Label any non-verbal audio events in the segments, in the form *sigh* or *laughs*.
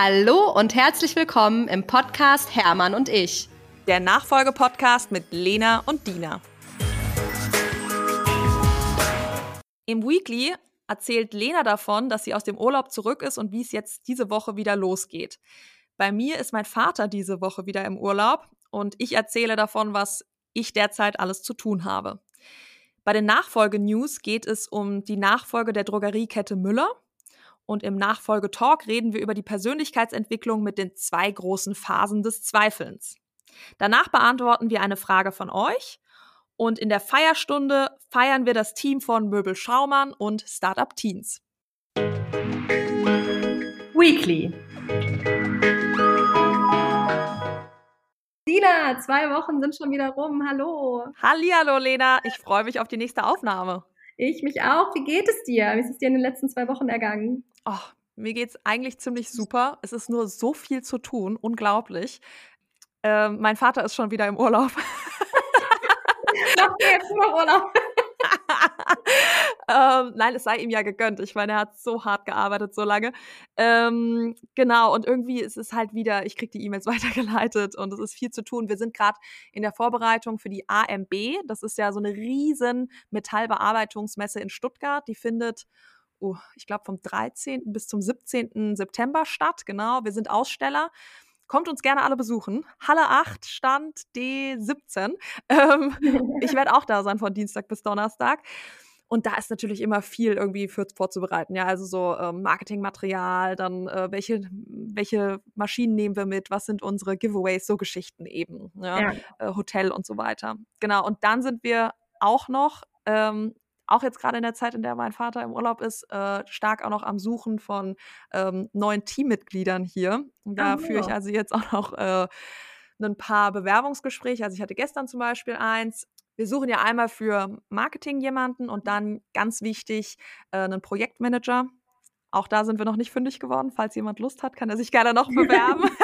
Hallo und herzlich willkommen im Podcast Hermann und ich. Der Nachfolge-Podcast mit Lena und Dina. Im Weekly erzählt Lena davon, dass sie aus dem Urlaub zurück ist und wie es jetzt diese Woche wieder losgeht. Bei mir ist mein Vater diese Woche wieder im Urlaub und ich erzähle davon, was ich derzeit alles zu tun habe. Bei den Nachfolge-News geht es um die Nachfolge der Drogeriekette Müller und im Nachfolgetalk reden wir über die Persönlichkeitsentwicklung mit den zwei großen Phasen des Zweifelns. Danach beantworten wir eine Frage von euch und in der Feierstunde feiern wir das Team von Möbel Schaumann und Startup Teens. Weekly. Dina, zwei Wochen sind schon wieder rum. Hallo. Hallihallo, Lena. Ich freue mich auf die nächste Aufnahme. Ich mich auch. Wie geht es dir? Wie ist es dir in den letzten zwei Wochen ergangen? Oh, mir geht es eigentlich ziemlich super. Es ist nur so viel zu tun. Unglaublich. Äh, mein Vater ist schon wieder im Urlaub. Macht jetzt nur Urlaub. *laughs* ähm, nein, es sei ihm ja gegönnt. Ich meine, er hat so hart gearbeitet, so lange. Ähm, genau, und irgendwie ist es halt wieder, ich kriege die E-Mails *laughs* weitergeleitet und es ist viel zu tun. Wir sind gerade in der Vorbereitung für die AMB. Das ist ja so eine riesen Metallbearbeitungsmesse in Stuttgart. Die findet oh, ich glaube, vom 13. bis zum 17. September statt. Genau, wir sind Aussteller. Kommt uns gerne alle besuchen. Halle 8, Stand D17. *laughs* Ähm, ich *laughs* werde auch da sein von Dienstag bis Donnerstag. Und da ist natürlich immer viel irgendwie für vorzubereiten. Ja, also so ähm, Marketingmaterial, dann äh, welche, welche Maschinen nehmen wir mit, was sind unsere Giveaways, so Geschichten eben. Ja? ja. Äh, Hotel und so weiter. Genau. Und dann sind wir auch noch ähm, auch jetzt gerade in der Zeit, in der mein Vater im Urlaub ist, äh, stark auch noch am Suchen von ähm, neuen Teammitgliedern hier. Da oh, führe ich also jetzt auch noch äh, ein paar Bewerbungsgespräche. Also ich hatte gestern zum Beispiel eins. Wir suchen ja einmal für Marketing jemanden und dann ganz wichtig äh, einen Projektmanager. Auch da sind wir noch nicht fündig geworden. Falls jemand Lust hat, kann er sich gerne noch bewerben. *laughs*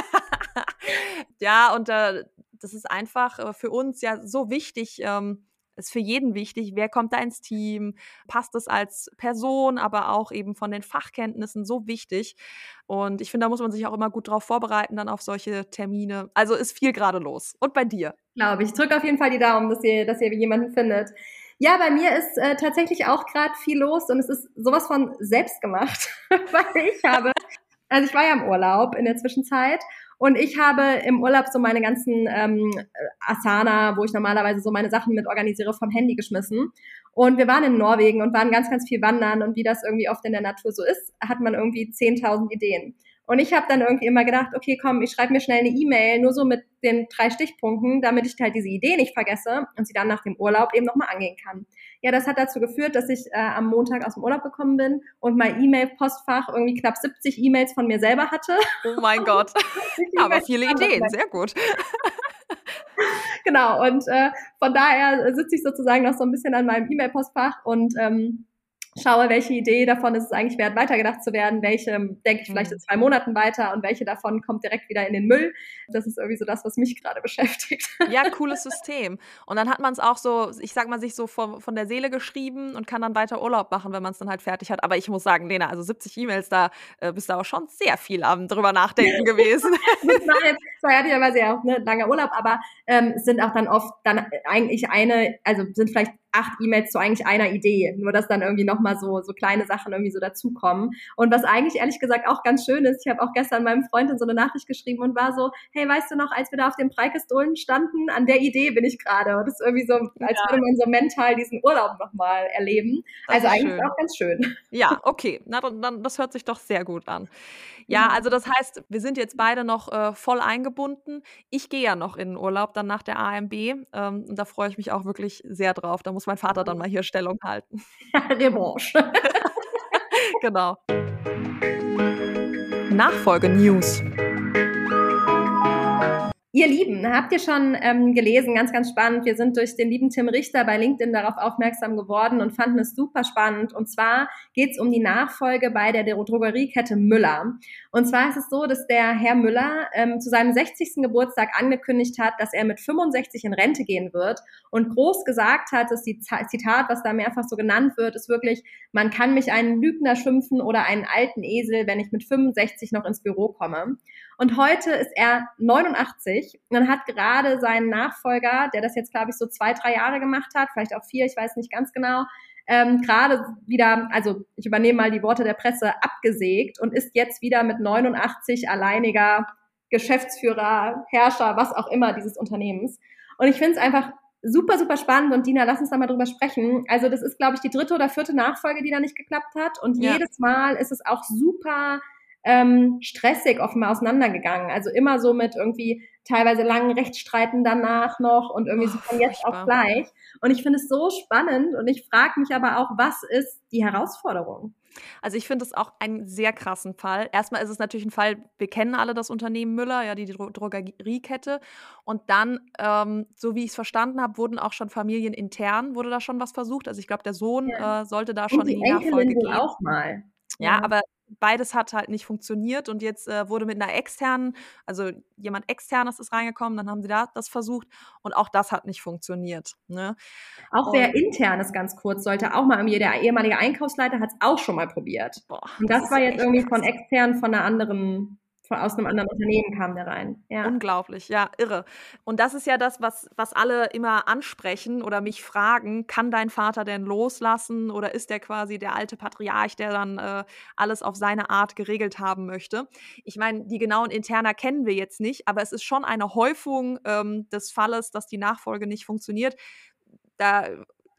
*laughs* ja, und äh, das ist einfach äh, für uns ja so wichtig. Ähm, ist für jeden wichtig, wer kommt da ins Team, passt es als Person, aber auch eben von den Fachkenntnissen so wichtig. Und ich finde, da muss man sich auch immer gut drauf vorbereiten, dann auf solche Termine. Also ist viel gerade los. Und bei dir? Glaube ich. Drücke auf jeden Fall die Daumen, dass ihr, dass ihr jemanden findet. Ja, bei mir ist äh, tatsächlich auch gerade viel los und es ist sowas von selbst gemacht, *laughs* weil ich habe, also ich war ja im Urlaub in der Zwischenzeit und ich habe im Urlaub so meine ganzen ähm, Asana, wo ich normalerweise so meine Sachen mit organisiere, vom Handy geschmissen. Und wir waren in Norwegen und waren ganz, ganz viel wandern. Und wie das irgendwie oft in der Natur so ist, hat man irgendwie 10.000 Ideen. Und ich habe dann irgendwie immer gedacht, okay, komm, ich schreibe mir schnell eine E-Mail, nur so mit den drei Stichpunkten, damit ich halt diese Idee nicht vergesse und sie dann nach dem Urlaub eben nochmal angehen kann. Ja, das hat dazu geführt, dass ich äh, am Montag aus dem Urlaub gekommen bin und mein E-Mail-Postfach irgendwie knapp 70 E-Mails von mir selber hatte. Oh mein *laughs* Gott. Aber viele Ideen, sehr gut. genau, und äh, von daher sitze ich sozusagen noch so ein bisschen an meinem E-Mail-Postfach und ähm, schaue, welche Idee davon ist es eigentlich wert, weitergedacht zu werden, welche denke ich vielleicht in mhm. zwei Monaten weiter und welche davon kommt direkt wieder in den Müll. Das ist irgendwie so das, was mich gerade *laughs* beschäftigt. Ja, cooles System. Und dann hat man es auch so, ich sag mal, sich so von, von der Seele geschrieben und kann dann weiter Urlaub machen, wenn man es dann halt fertig hat. Aber ich muss sagen, Lena, also 70 E-Mails, da äh, bist du auch schon sehr viel am drüber nachdenken *laughs* gewesen. das war jetzt zwar ehrlicherweise ja auch ne, langer Urlaub, aber ähm, sind auch dann oft dann eigentlich eine, also sind vielleicht acht E-Mails zu eigentlich einer Idee, nur dass dann irgendwie nochmal so, so kleine Sachen irgendwie so dazukommen. Und was eigentlich ehrlich gesagt auch ganz schön ist, ich habe auch gestern meinem Freund in so eine Nachricht geschrieben und war so, hey, weißt du noch, als wir da auf dem Preikestolen standen, an der Idee bin ich gerade. Und das ist irgendwie so, als ja. würde man so mental diesen Urlaub nochmal erleben. Das also eigentlich schön. auch ganz schön. Ja, okay. Na, dann, das hört sich doch sehr gut an. Ja, also das heißt, wir sind jetzt beide noch äh, voll eingebunden. Ich gehe ja noch in den Urlaub dann nach der AMB ähm, und da freue ich mich auch wirklich sehr drauf. Da muss mein Vater dann mal hier Stellung halten. *laughs* Revanche. *laughs* genau. Nachfolge-News. Ihr Lieben, habt ihr schon ähm, gelesen, ganz, ganz spannend. Wir sind durch den lieben Tim Richter bei LinkedIn darauf aufmerksam geworden und fanden es super spannend. Und zwar geht es um die Nachfolge bei der Drogeriekette Müller. Und zwar ist es so, dass der Herr Müller ähm, zu seinem 60. Geburtstag angekündigt hat, dass er mit 65 in Rente gehen wird und groß gesagt hat, dass die Zitat, was da mehrfach so genannt wird, ist wirklich, man kann mich einen Lügner schimpfen oder einen alten Esel, wenn ich mit 65 noch ins Büro komme. Und heute ist er 89 und hat gerade seinen Nachfolger, der das jetzt, glaube ich, so zwei, drei Jahre gemacht hat, vielleicht auch vier, ich weiß nicht ganz genau, ähm, gerade wieder, also ich übernehme mal die Worte der Presse, abgesägt und ist jetzt wieder mit 89 alleiniger Geschäftsführer, Herrscher, was auch immer dieses Unternehmens. Und ich finde es einfach super, super spannend und Dina, lass uns da mal drüber sprechen. Also das ist, glaube ich, die dritte oder vierte Nachfolge, die da nicht geklappt hat und ja. jedes Mal ist es auch super ähm, stressig offenbar auseinandergegangen. Also immer so mit irgendwie teilweise langen Rechtsstreiten danach noch und irgendwie oh, so von jetzt auf gleich. Und ich finde es so spannend und ich frage mich aber auch, was ist die Herausforderung? Also ich finde es auch einen sehr krassen Fall. Erstmal ist es natürlich ein Fall, wir kennen alle das Unternehmen Müller, ja, die Dro Drogeriekette. Und dann, ähm, so wie ich es verstanden habe, wurden auch schon familienintern, wurde da schon was versucht. Also ich glaube, der Sohn ja. äh, sollte da und schon die in die Nachfolge gehen. auch mal. Ja, ja, aber beides hat halt nicht funktioniert und jetzt äh, wurde mit einer externen, also jemand externes ist reingekommen, dann haben sie da das versucht und auch das hat nicht funktioniert. Ne? Auch und, wer internes ganz kurz sollte auch mal, der ehemalige Einkaufsleiter hat es auch schon mal probiert. Boah, und das, das war jetzt irgendwie von extern von einer anderen aus einem anderen Unternehmen kam der rein. Ja. Unglaublich, ja, irre. Und das ist ja das, was, was alle immer ansprechen oder mich fragen, kann dein Vater denn loslassen oder ist der quasi der alte Patriarch, der dann äh, alles auf seine Art geregelt haben möchte? Ich meine, die genauen Interner kennen wir jetzt nicht, aber es ist schon eine Häufung ähm, des Falles, dass die Nachfolge nicht funktioniert. Da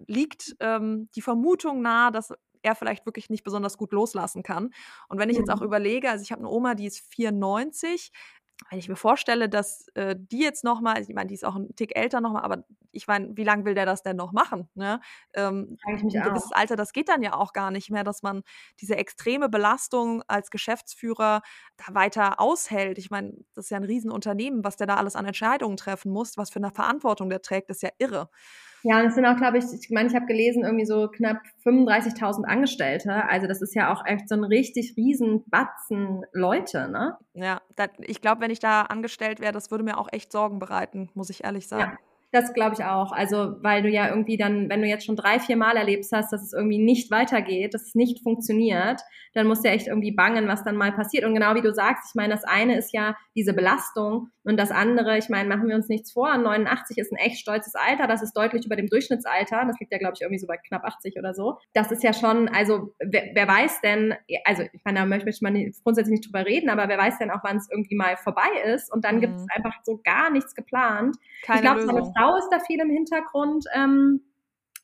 liegt ähm, die Vermutung nahe, dass er vielleicht wirklich nicht besonders gut loslassen kann. Und wenn ich jetzt auch mhm. überlege, also ich habe eine Oma, die ist 94, wenn ich mir vorstelle, dass äh, die jetzt nochmal, ich meine, die ist auch ein Tick älter nochmal, aber ich meine, wie lange will der das denn noch machen? Ne? Ähm, ein gewisses auch. Alter, das geht dann ja auch gar nicht mehr, dass man diese extreme Belastung als Geschäftsführer da weiter aushält. Ich meine, das ist ja ein Riesenunternehmen, was der da alles an Entscheidungen treffen muss, was für eine Verantwortung der trägt, ist ja irre. Ja, und es sind auch, glaube ich, ich meine, ich habe gelesen, irgendwie so knapp 35.000 Angestellte. Also das ist ja auch echt so ein richtig riesen Batzen Leute, ne? Ja, das, ich glaube, wenn ich da angestellt wäre, das würde mir auch echt Sorgen bereiten, muss ich ehrlich sagen. Ja. Das glaube ich auch. Also, weil du ja irgendwie dann, wenn du jetzt schon drei, vier Mal erlebst hast, dass es irgendwie nicht weitergeht, dass es nicht funktioniert, dann musst du ja echt irgendwie bangen, was dann mal passiert. Und genau wie du sagst, ich meine, das eine ist ja diese Belastung und das andere, ich meine, machen wir uns nichts vor, 89 ist ein echt stolzes Alter, das ist deutlich über dem Durchschnittsalter, das liegt ja, glaube ich, irgendwie so bei knapp 80 oder so. Das ist ja schon, also wer, wer weiß denn, also ich meine, da möchte man grundsätzlich nicht drüber reden, aber wer weiß denn auch, wann es irgendwie mal vorbei ist und dann mhm. gibt es einfach so gar nichts geplant. Keine ich glaube, Frau ist da viel im Hintergrund. Ähm,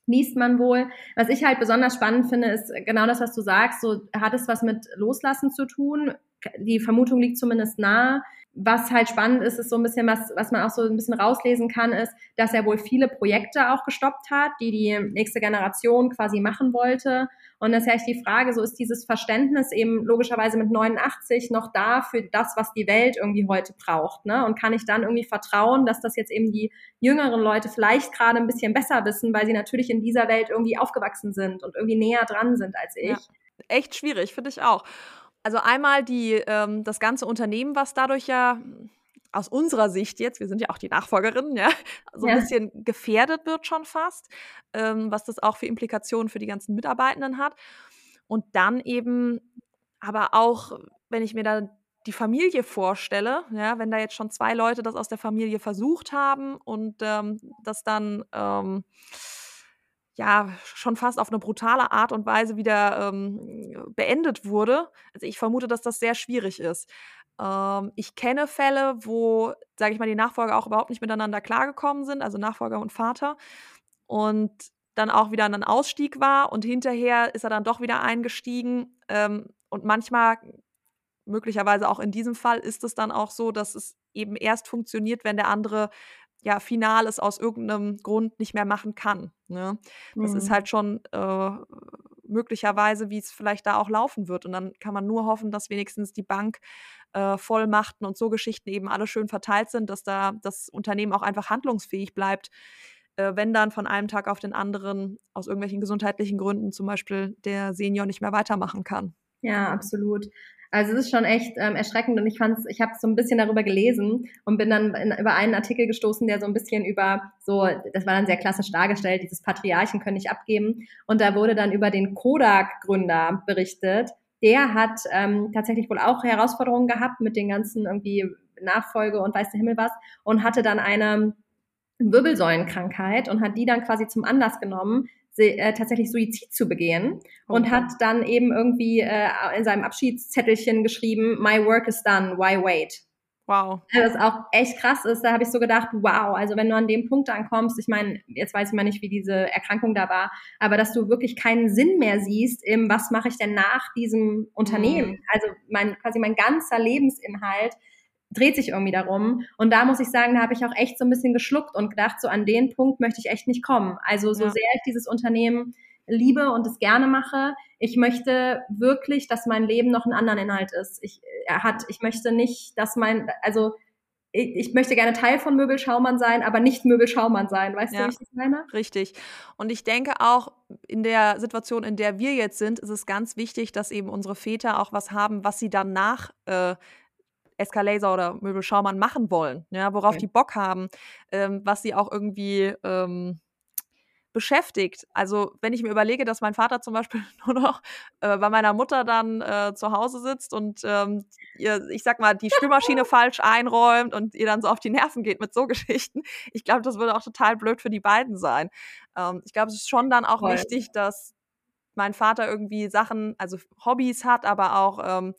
liest man wohl. Was ich halt besonders spannend finde, ist genau das, was du sagst. So hat es was mit Loslassen zu tun. Die Vermutung liegt zumindest nahe was halt spannend ist, ist so ein bisschen was, was man auch so ein bisschen rauslesen kann, ist, dass er wohl viele Projekte auch gestoppt hat, die die nächste Generation quasi machen wollte. Und das ist ja echt die Frage, so ist dieses Verständnis eben logischerweise mit 89 noch da für das, was die Welt irgendwie heute braucht, ne? Und kann ich dann irgendwie vertrauen, dass das jetzt eben die jüngeren Leute vielleicht gerade ein bisschen besser wissen, weil sie natürlich in dieser Welt irgendwie aufgewachsen sind und irgendwie näher dran sind als ich. Ja, echt schwierig, finde ich auch. Also einmal die, ähm, das ganze Unternehmen, was dadurch ja aus unserer Sicht jetzt, wir sind ja auch die Nachfolgerinnen, ja, *laughs* so ein ja. bisschen gefährdet wird schon fast, ähm, was das auch für Implikationen für die ganzen Mitarbeitenden hat. Und dann eben aber auch, wenn ich mir da die Familie vorstelle, ja, wenn da jetzt schon zwei Leute das aus der Familie versucht haben und ähm, das dann ähm, ja schon fast auf eine brutale Art und Weise wieder ähm, beendet wurde. Also ich vermute, dass das sehr schwierig ist. Ähm, ich kenne Fälle, wo, sage ich mal, die Nachfolger auch überhaupt nicht miteinander klargekommen sind, also Nachfolger und Vater. Und dann auch wieder ein Ausstieg war und hinterher ist er dann doch wieder eingestiegen. Ähm, und manchmal, möglicherweise auch in diesem Fall, ist es dann auch so, dass es eben erst funktioniert, wenn der andere ja final es aus irgendeinem Grund nicht mehr machen kann. Ne? Das mhm. ist halt schon äh, möglicherweise, wie es vielleicht da auch laufen wird. Und dann kann man nur hoffen, dass wenigstens die Bank äh, Vollmachten und so Geschichten eben alle schön verteilt sind, dass da das Unternehmen auch einfach handlungsfähig bleibt, äh, wenn dann von einem Tag auf den anderen aus irgendwelchen gesundheitlichen Gründen zum Beispiel der Senior nicht mehr weitermachen kann. Ja, absolut. Also es ist schon echt ähm, erschreckend und ich fand's, ich habe so ein bisschen darüber gelesen und bin dann in, über einen Artikel gestoßen, der so ein bisschen über so, das war dann sehr klassisch dargestellt, dieses Patriarchen können nicht abgeben und da wurde dann über den Kodak-Gründer berichtet. Der hat ähm, tatsächlich wohl auch Herausforderungen gehabt mit den ganzen irgendwie Nachfolge und weiß der Himmel was und hatte dann eine Wirbelsäulenkrankheit und hat die dann quasi zum Anlass genommen, äh, tatsächlich Suizid zu begehen und hat dann eben irgendwie äh, in seinem Abschiedszettelchen geschrieben, My work is done, why wait? Wow. Was auch echt krass ist, da habe ich so gedacht, wow, also wenn du an dem Punkt ankommst, ich meine, jetzt weiß ich mal nicht, wie diese Erkrankung da war, aber dass du wirklich keinen Sinn mehr siehst im, was mache ich denn nach diesem Unternehmen? Mhm. Also mein, quasi mein ganzer Lebensinhalt dreht sich irgendwie darum. Und da muss ich sagen, da habe ich auch echt so ein bisschen geschluckt und gedacht, so an den Punkt möchte ich echt nicht kommen. Also so ja. sehr ich dieses Unternehmen liebe und es gerne mache, ich möchte wirklich, dass mein Leben noch einen anderen Inhalt ist. Ich, er hat, ich möchte nicht, dass mein, also ich, möchte gerne Teil von Möbelschaumann sein, aber nicht Möbelschaumann sein. Weißt ja, du, wie ich das meine? Richtig. Und ich denke auch, in der Situation, in der wir jetzt sind, ist es ganz wichtig, dass eben unsere Väter auch was haben, was sie danach äh, Escalaser oder Möbel Schaumann machen wollen, ja, worauf okay. die Bock haben, ähm, was sie auch irgendwie ähm, beschäftigt. Also wenn ich mir überlege, dass mein Vater zum Beispiel *laughs* nur noch äh, bei meiner Mutter dann äh, zu Hause sitzt und ähm, ihr, ich sag mal, die Spülmaschine *laughs* falsch einräumt und ihr dann so auf die Nerven geht mit so *laughs* Geschichten. Ich glaube, das würde auch total blöd für die beiden sein. Ähm, ich glaube, es ist schon dann auch Voll. wichtig, dass mein Vater irgendwie Sachen, also Hobbys hat, aber auch ähm,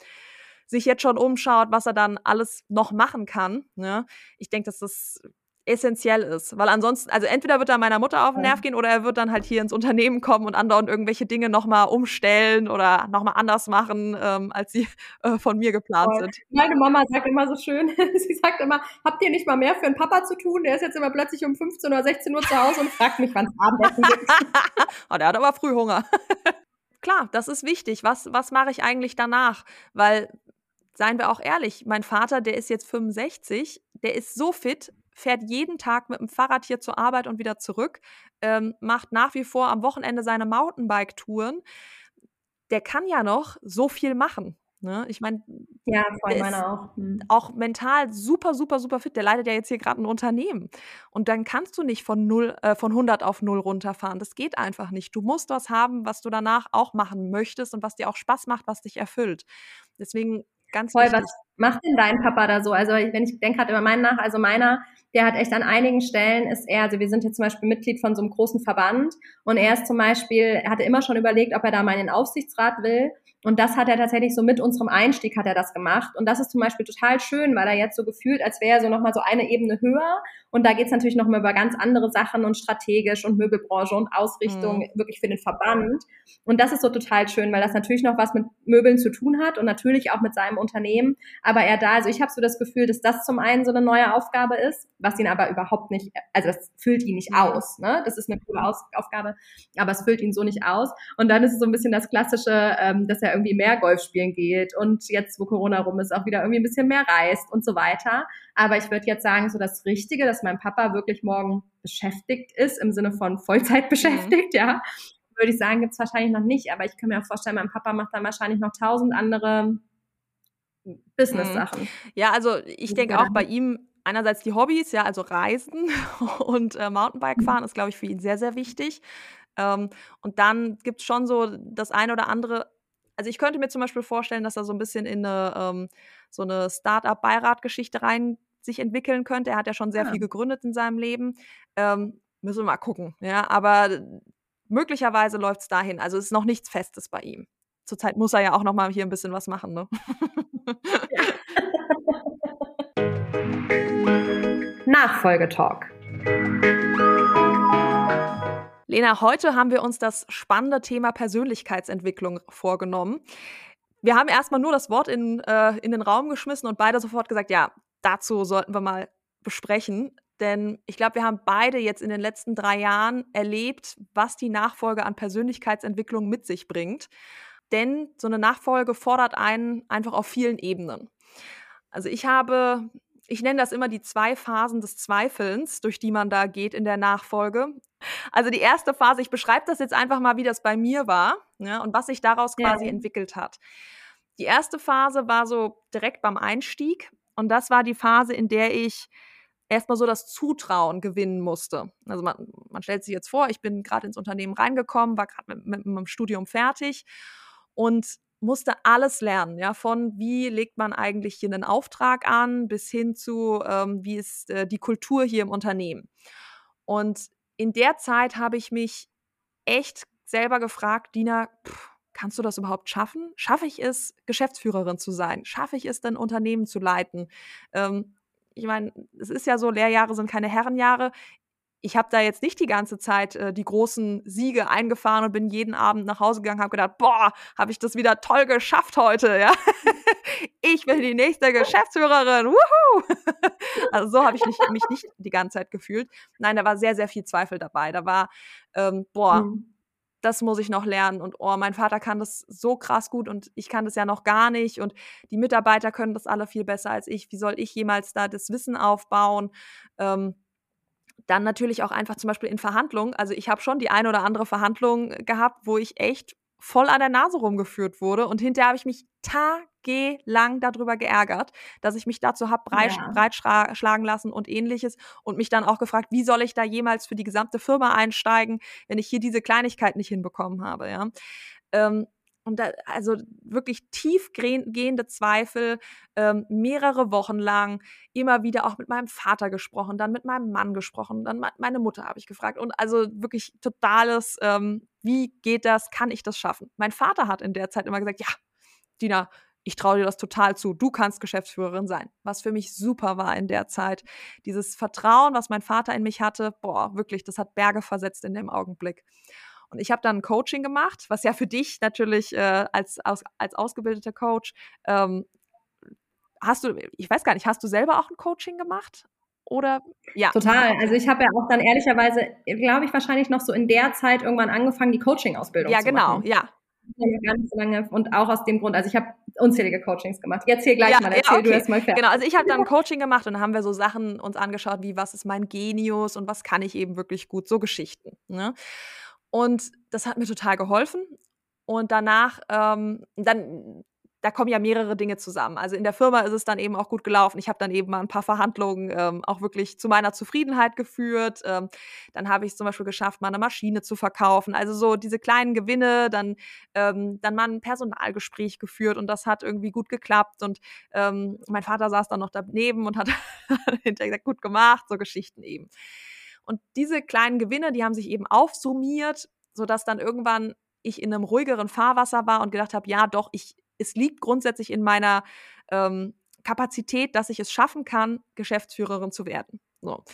sich jetzt schon umschaut, was er dann alles noch machen kann. Ne? Ich denke, dass das essentiell ist, weil ansonsten, also entweder wird er meiner Mutter auf den Nerv gehen oder er wird dann halt hier ins Unternehmen kommen und andauernd irgendwelche Dinge nochmal umstellen oder nochmal anders machen, ähm, als sie äh, von mir geplant sind. Meine Mama sagt immer so schön, *laughs* sie sagt immer, habt ihr nicht mal mehr für einen Papa zu tun? Der ist jetzt immer plötzlich um 15 oder 16 Uhr zu Hause und fragt mich, wann es Abendessen gibt. oh, *laughs* der hat aber früh Hunger. *laughs* Klar, das ist wichtig. Was, was mache ich eigentlich danach? Weil seien wir auch ehrlich, mein Vater, der ist jetzt 65, der ist so fit, fährt jeden Tag mit dem Fahrrad hier zur Arbeit und wieder zurück, ähm, macht nach wie vor am Wochenende seine Mountainbike-Touren. Der kann ja noch so viel machen. Ne? Ich meine, ja, voll meiner auch. Hm. Auch mental super, super, super fit. Der leitet ja jetzt hier gerade ein Unternehmen. Und dann kannst du nicht von null, äh, von 100 auf 0 runterfahren. Das geht einfach nicht. Du musst was haben, was du danach auch machen möchtest und was dir auch Spaß macht, was dich erfüllt. Deswegen Ganz Voll, wichtig. was macht denn dein Papa da so? Also wenn ich denke gerade über meinen nach, also meiner, der hat echt an einigen Stellen ist er, also wir sind jetzt zum Beispiel Mitglied von so einem großen Verband und er ist zum Beispiel, er hatte immer schon überlegt, ob er da mal in den Aufsichtsrat will und das hat er tatsächlich so mit unserem Einstieg hat er das gemacht. Und das ist zum Beispiel total schön, weil er jetzt so gefühlt, als wäre er so nochmal so eine Ebene höher. Und da geht es natürlich nochmal über ganz andere Sachen und strategisch und Möbelbranche und Ausrichtung mhm. wirklich für den Verband. Und das ist so total schön, weil das natürlich noch was mit Möbeln zu tun hat und natürlich auch mit seinem Unternehmen. Aber er da, also ich habe so das Gefühl, dass das zum einen so eine neue Aufgabe ist, was ihn aber überhaupt nicht, also das füllt ihn nicht aus. Ne? Das ist eine coole Aufgabe, aber es füllt ihn so nicht aus. Und dann ist es so ein bisschen das klassische, ähm, dass er irgendwie mehr Golf spielen geht und jetzt, wo Corona rum ist, auch wieder irgendwie ein bisschen mehr reist und so weiter. Aber ich würde jetzt sagen, so das Richtige, dass mein Papa wirklich morgen beschäftigt ist, im Sinne von Vollzeit beschäftigt, mhm. ja, würde ich sagen, gibt es wahrscheinlich noch nicht. Aber ich kann mir auch vorstellen, mein Papa macht dann wahrscheinlich noch tausend andere Business-Sachen. Ja, also ich denke auch bei ihm einerseits die Hobbys, ja, also Reisen *laughs* und äh, Mountainbike mhm. fahren ist, glaube ich, für ihn sehr, sehr wichtig. Ähm, und dann gibt es schon so das eine oder andere also ich könnte mir zum Beispiel vorstellen, dass er so ein bisschen in eine, ähm, so eine Start-up-Beirat-Geschichte rein sich entwickeln könnte. Er hat ja schon sehr ja. viel gegründet in seinem Leben. Ähm, müssen wir mal gucken. Ja, aber möglicherweise läuft es dahin. Also es ist noch nichts Festes bei ihm. Zurzeit muss er ja auch noch mal hier ein bisschen was machen. Ne? *laughs* Nachfolgetalk. Lena, heute haben wir uns das spannende Thema Persönlichkeitsentwicklung vorgenommen. Wir haben erstmal nur das Wort in, äh, in den Raum geschmissen und beide sofort gesagt, ja, dazu sollten wir mal besprechen. Denn ich glaube, wir haben beide jetzt in den letzten drei Jahren erlebt, was die Nachfolge an Persönlichkeitsentwicklung mit sich bringt. Denn so eine Nachfolge fordert einen einfach auf vielen Ebenen. Also ich habe, ich nenne das immer die zwei Phasen des Zweifelns, durch die man da geht in der Nachfolge. Also die erste Phase, ich beschreibe das jetzt einfach mal, wie das bei mir war ne, und was sich daraus quasi ja. entwickelt hat. Die erste Phase war so direkt beim Einstieg und das war die Phase, in der ich erstmal so das Zutrauen gewinnen musste. Also man, man stellt sich jetzt vor, ich bin gerade ins Unternehmen reingekommen, war gerade mit, mit, mit meinem Studium fertig und musste alles lernen, ja, von wie legt man eigentlich hier einen Auftrag an, bis hin zu, ähm, wie ist äh, die Kultur hier im Unternehmen. Und in der Zeit habe ich mich echt selber gefragt, Dina, pff, kannst du das überhaupt schaffen? Schaffe ich es, Geschäftsführerin zu sein? Schaffe ich es, ein Unternehmen zu leiten? Ähm, ich meine, es ist ja so, Lehrjahre sind keine Herrenjahre. Ich habe da jetzt nicht die ganze Zeit äh, die großen Siege eingefahren und bin jeden Abend nach Hause gegangen, habe gedacht, boah, habe ich das wieder toll geschafft heute, ja. *laughs* ich bin die nächste Geschäftsführerin, wuhu! *laughs* also so habe ich nicht, mich nicht die ganze Zeit gefühlt. Nein, da war sehr, sehr viel Zweifel dabei. Da war, ähm, boah, mhm das muss ich noch lernen und oh, mein Vater kann das so krass gut und ich kann das ja noch gar nicht und die Mitarbeiter können das alle viel besser als ich. Wie soll ich jemals da das Wissen aufbauen? Ähm, dann natürlich auch einfach zum Beispiel in Verhandlungen. Also ich habe schon die eine oder andere Verhandlung gehabt, wo ich echt voll an der Nase rumgeführt wurde. Und hinterher habe ich mich tagelang darüber geärgert, dass ich mich dazu habe ja. breitschlagen lassen und ähnliches und mich dann auch gefragt, wie soll ich da jemals für die gesamte Firma einsteigen, wenn ich hier diese Kleinigkeit nicht hinbekommen habe, ja. Ähm, und da, also wirklich tiefgehende Zweifel, ähm, mehrere Wochen lang, immer wieder auch mit meinem Vater gesprochen, dann mit meinem Mann gesprochen, dann meine Mutter habe ich gefragt und also wirklich totales, ähm, wie geht das, kann ich das schaffen? Mein Vater hat in der Zeit immer gesagt, ja, Dina, ich traue dir das total zu, du kannst Geschäftsführerin sein. Was für mich super war in der Zeit. Dieses Vertrauen, was mein Vater in mich hatte, boah, wirklich, das hat Berge versetzt in dem Augenblick. Und ich habe dann ein Coaching gemacht, was ja für dich natürlich äh, als, als, als ausgebildeter Coach, ähm, hast du, ich weiß gar nicht, hast du selber auch ein Coaching gemacht? Oder ja. Total. Also ich habe ja auch dann ehrlicherweise, glaube ich, wahrscheinlich noch so in der Zeit irgendwann angefangen, die Coaching-Ausbildung ja, zu genau, machen. Ja, genau, Ganz lange und auch aus dem Grund, also ich habe unzählige Coachings gemacht. Jetzt hier gleich ja, mal, erzähl ja, okay. du erst mal fertig. Genau, also ich habe dann Coaching gemacht und dann haben wir so Sachen uns angeschaut, wie was ist mein Genius und was kann ich eben wirklich gut, so Geschichten. Ne? Und das hat mir total geholfen. Und danach, ähm, dann, da kommen ja mehrere Dinge zusammen. Also in der Firma ist es dann eben auch gut gelaufen. Ich habe dann eben mal ein paar Verhandlungen ähm, auch wirklich zu meiner Zufriedenheit geführt. Ähm, dann habe ich zum Beispiel geschafft, mal eine Maschine zu verkaufen. Also so diese kleinen Gewinne, dann, ähm, dann mal ein Personalgespräch geführt und das hat irgendwie gut geklappt. Und ähm, mein Vater saß dann noch daneben und hat *laughs* hinterher gesagt, gut gemacht, so Geschichten eben. Und diese kleinen Gewinne, die haben sich eben aufsummiert, sodass dann irgendwann ich in einem ruhigeren Fahrwasser war und gedacht habe, ja, doch, ich, es liegt grundsätzlich in meiner ähm, Kapazität, dass ich es schaffen kann, Geschäftsführerin zu werden. So.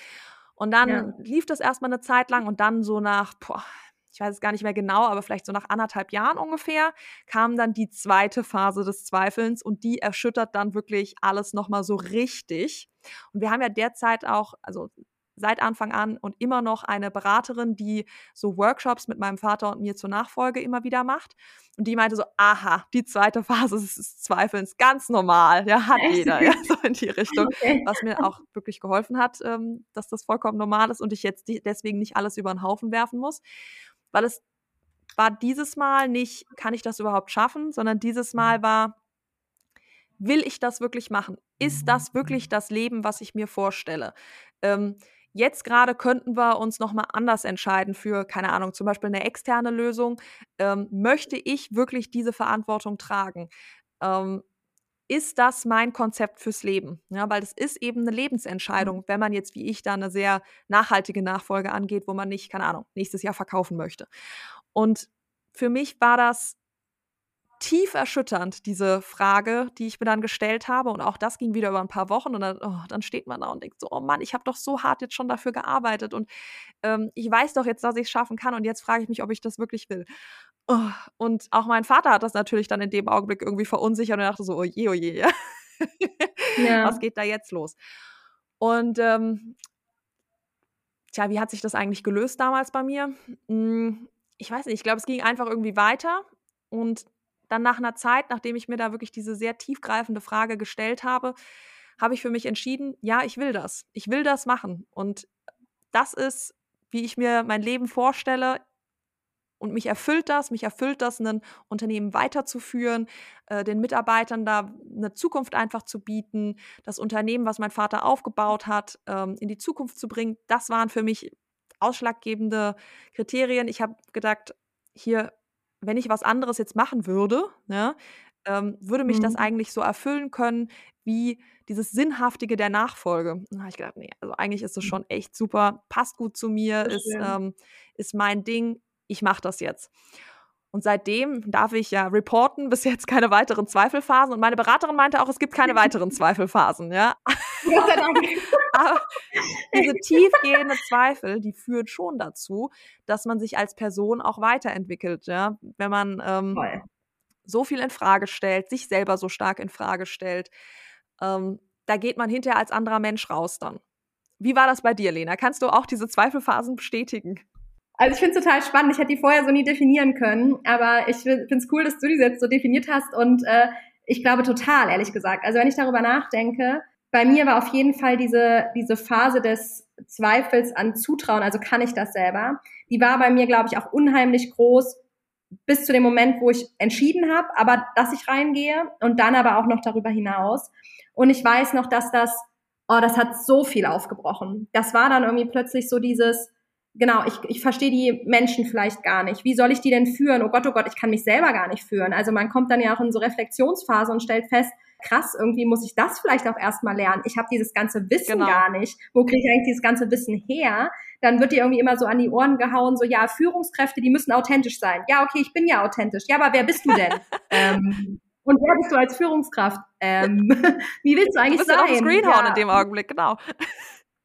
Und dann ja. lief das erstmal eine Zeit lang und dann so nach, boah, ich weiß es gar nicht mehr genau, aber vielleicht so nach anderthalb Jahren ungefähr, kam dann die zweite Phase des Zweifelns und die erschüttert dann wirklich alles nochmal so richtig. Und wir haben ja derzeit auch, also seit Anfang an und immer noch eine Beraterin, die so Workshops mit meinem Vater und mir zur Nachfolge immer wieder macht. Und die meinte so, aha, die zweite Phase des Zweifelns, ganz normal, ja, hat jeder, ja, so in die Richtung. *laughs* Okay. Was mir auch wirklich geholfen hat, ähm, dass das vollkommen normal ist und ich jetzt deswegen nicht alles über den Haufen werfen muss. Weil es war dieses Mal nicht, kann ich das überhaupt schaffen, sondern dieses Mal war, will ich das wirklich machen? Ist das wirklich das Leben, was ich mir vorstelle? Ähm, Jetzt gerade könnten wir uns nochmal anders entscheiden für, keine Ahnung, zum Beispiel eine externe Lösung. Ähm, möchte ich wirklich diese Verantwortung tragen? Ähm, ist das mein Konzept fürs Leben? Ja, weil das ist eben eine Lebensentscheidung, mhm. wenn man jetzt wie ich da eine sehr nachhaltige Nachfolge angeht, wo man nicht, keine Ahnung, nächstes Jahr verkaufen möchte. Und für mich war das tief erschütternd, diese Frage, die ich mir dann gestellt habe. Und auch das ging wieder über ein paar Wochen. Und dann, oh, dann steht man da und denkt so, oh Mann, ich habe doch so hart jetzt schon dafür gearbeitet. Und ähm, ich weiß doch jetzt, dass ich es schaffen kann. Und jetzt frage ich mich, ob ich das wirklich will. Oh, und auch mein Vater hat das natürlich dann in dem Augenblick irgendwie verunsichert und dachte so, oh je, oh je. Ja. *laughs* Was geht da jetzt los? Und ähm, tja, wie hat sich das eigentlich gelöst damals bei mir? Hm, ich weiß nicht, ich glaube, es ging einfach irgendwie weiter und dann nach einer Zeit, nachdem ich mir da wirklich diese sehr tiefgreifende Frage gestellt habe, habe ich für mich entschieden, ja, ich will das. Ich will das machen. Und das ist, wie ich mir mein Leben vorstelle. Und mich erfüllt das, mich erfüllt das, ein Unternehmen weiterzuführen, äh, den Mitarbeitern da eine Zukunft einfach zu bieten, das Unternehmen, was mein Vater aufgebaut hat, ähm, in die Zukunft zu bringen. Das waren für mich ausschlaggebende Kriterien. Ich habe gedacht, hier, wenn ich was anderes jetzt machen würde, ne, ähm, würde mich mhm. das eigentlich so erfüllen können wie dieses Sinnhaftige der Nachfolge. Da habe ich gedacht, nee, also eigentlich ist es mhm. schon echt super, passt gut zu mir, ist, ähm, ist mein Ding, ich mache das jetzt. Und seitdem darf ich ja reporten, bis jetzt keine weiteren Zweifelphasen. Und meine Beraterin meinte auch, es gibt keine weiteren Zweifelphasen, ja. Gott sei Dank. *laughs* Aber diese tiefgehende Zweifel, die führen schon dazu, dass man sich als Person auch weiterentwickelt, ja. Wenn man ähm, so viel in Frage stellt, sich selber so stark in Frage stellt, ähm, da geht man hinterher als anderer Mensch raus dann. Wie war das bei dir, Lena? Kannst du auch diese Zweifelphasen bestätigen? Also ich finde es total spannend. Ich hätte die vorher so nie definieren können, aber ich finde es cool, dass du die jetzt so definiert hast und äh, ich glaube total, ehrlich gesagt. Also wenn ich darüber nachdenke, bei mir war auf jeden Fall diese, diese Phase des Zweifels an Zutrauen, also kann ich das selber, die war bei mir, glaube ich, auch unheimlich groß bis zu dem Moment, wo ich entschieden habe, aber dass ich reingehe und dann aber auch noch darüber hinaus. Und ich weiß noch, dass das, oh, das hat so viel aufgebrochen. Das war dann irgendwie plötzlich so dieses, genau, ich, ich verstehe die Menschen vielleicht gar nicht. Wie soll ich die denn führen? Oh Gott, oh Gott, ich kann mich selber gar nicht führen. Also man kommt dann ja auch in so Reflexionsphase und stellt fest, krass, irgendwie muss ich das vielleicht auch erstmal lernen. Ich habe dieses ganze Wissen genau. gar nicht. Wo kriege ich eigentlich dieses ganze Wissen her? Dann wird dir irgendwie immer so an die Ohren gehauen, so ja, Führungskräfte, die müssen authentisch sein. Ja, okay, ich bin ja authentisch. Ja, aber wer bist du denn? *laughs* ähm, und wer bist du als Führungskraft? Ähm, *laughs* wie willst du eigentlich du bist sein? Auf Screen ja. in dem Augenblick, genau.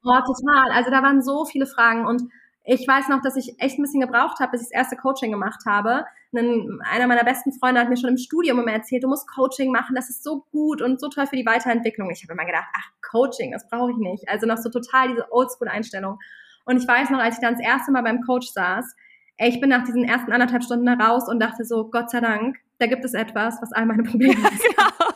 Oh, total. Also da waren so viele Fragen und ich weiß noch, dass ich echt ein bisschen gebraucht habe, bis ich das erste Coaching gemacht habe. Einen, einer meiner besten Freunde hat mir schon im Studium immer erzählt, du musst Coaching machen, das ist so gut und so toll für die Weiterentwicklung. Ich habe immer gedacht, ach, Coaching, das brauche ich nicht. Also noch so total diese Oldschool-Einstellung. Und ich weiß noch, als ich dann das erste Mal beim Coach saß, ey, ich bin nach diesen ersten anderthalb Stunden da raus und dachte so, Gott sei Dank, da gibt es etwas, was all meine Probleme *laughs* löst. genau.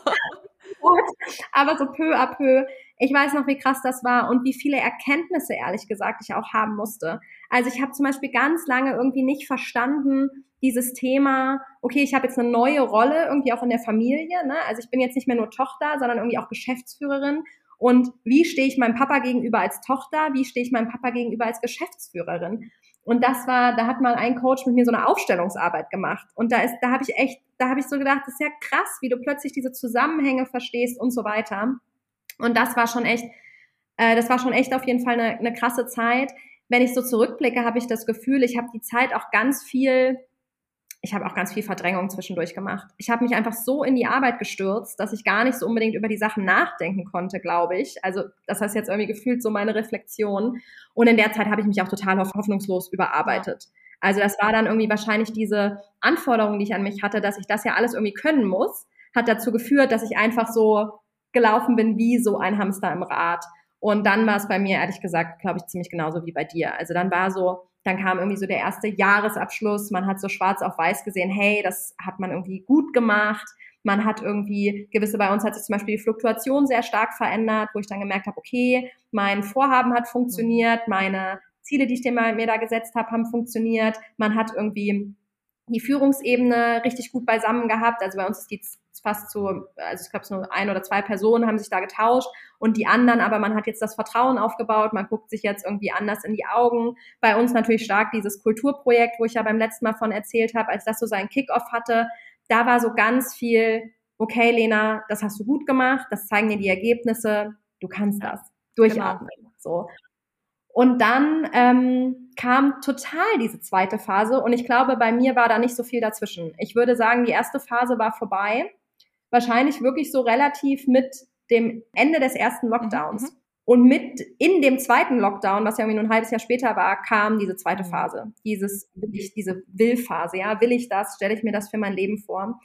Aber so peu à peu ich weiß noch, wie krass das war und wie viele Erkenntnisse, ehrlich gesagt, ich auch haben musste. Also ich habe zum Beispiel ganz lange irgendwie nicht verstanden, dieses Thema, okay, ich habe jetzt eine neue Rolle irgendwie auch in der Familie. Ne? Also ich bin jetzt nicht mehr nur Tochter, sondern irgendwie auch Geschäftsführerin. Und wie stehe ich meinem Papa gegenüber als Tochter? Wie stehe ich meinem Papa gegenüber als Geschäftsführerin? Und das war, da hat mal ein Coach mit mir so eine Aufstellungsarbeit gemacht. Und da ist, da habe ich echt, da habe ich so gedacht, das ist ja krass, wie du plötzlich diese Zusammenhänge verstehst und so weiter. Und das war schon echt, äh, das war schon echt auf jeden Fall eine, eine krasse Zeit. Wenn ich so zurückblicke, habe ich das Gefühl, ich habe die Zeit auch ganz viel, ich habe auch ganz viel Verdrängung zwischendurch gemacht. Ich habe mich einfach so in die Arbeit gestürzt, dass ich gar nicht so unbedingt über die Sachen nachdenken konnte, glaube ich. Also das heißt jetzt irgendwie gefühlt so meine Reflexion. Und in der Zeit habe ich mich auch total hoffnungslos überarbeitet. Also das war dann irgendwie wahrscheinlich diese Anforderung, die ich an mich hatte, dass ich das ja alles irgendwie können muss, hat dazu geführt, dass ich einfach so gelaufen bin wie so ein Hamster im Rad. Und dann war es bei mir, ehrlich gesagt, glaube ich, ziemlich genauso wie bei dir. Also dann war so, dann kam irgendwie so der erste Jahresabschluss. Man hat so schwarz auf weiß gesehen, hey, das hat man irgendwie gut gemacht. Man hat irgendwie, gewisse bei uns hat sich zum Beispiel die Fluktuation sehr stark verändert, wo ich dann gemerkt habe, okay, mein Vorhaben hat funktioniert, meine Ziele, die ich mir da gesetzt habe, haben funktioniert. Man hat irgendwie die Führungsebene richtig gut beisammen gehabt. Also bei uns ist die fast zu, also ich glaube, es nur ein oder zwei Personen haben sich da getauscht und die anderen, aber man hat jetzt das Vertrauen aufgebaut, man guckt sich jetzt irgendwie anders in die Augen. Bei uns natürlich stark dieses Kulturprojekt, wo ich ja beim letzten Mal von erzählt habe, als das so seinen Kickoff hatte, da war so ganz viel, okay, Lena, das hast du gut gemacht, das zeigen dir die Ergebnisse, du kannst das. Durchatmen. Genau. So. Und dann ähm, kam total diese zweite Phase und ich glaube, bei mir war da nicht so viel dazwischen. Ich würde sagen, die erste Phase war vorbei. Wahrscheinlich wirklich so relativ mit dem Ende des ersten Lockdowns. Mhm. Und mit in dem zweiten Lockdown, was ja irgendwie nur ein halbes Jahr später war, kam diese zweite mhm. Phase. Dieses, will ich, diese Will-Phase. Ja, will ich das? Stelle ich mir das für mein Leben vor?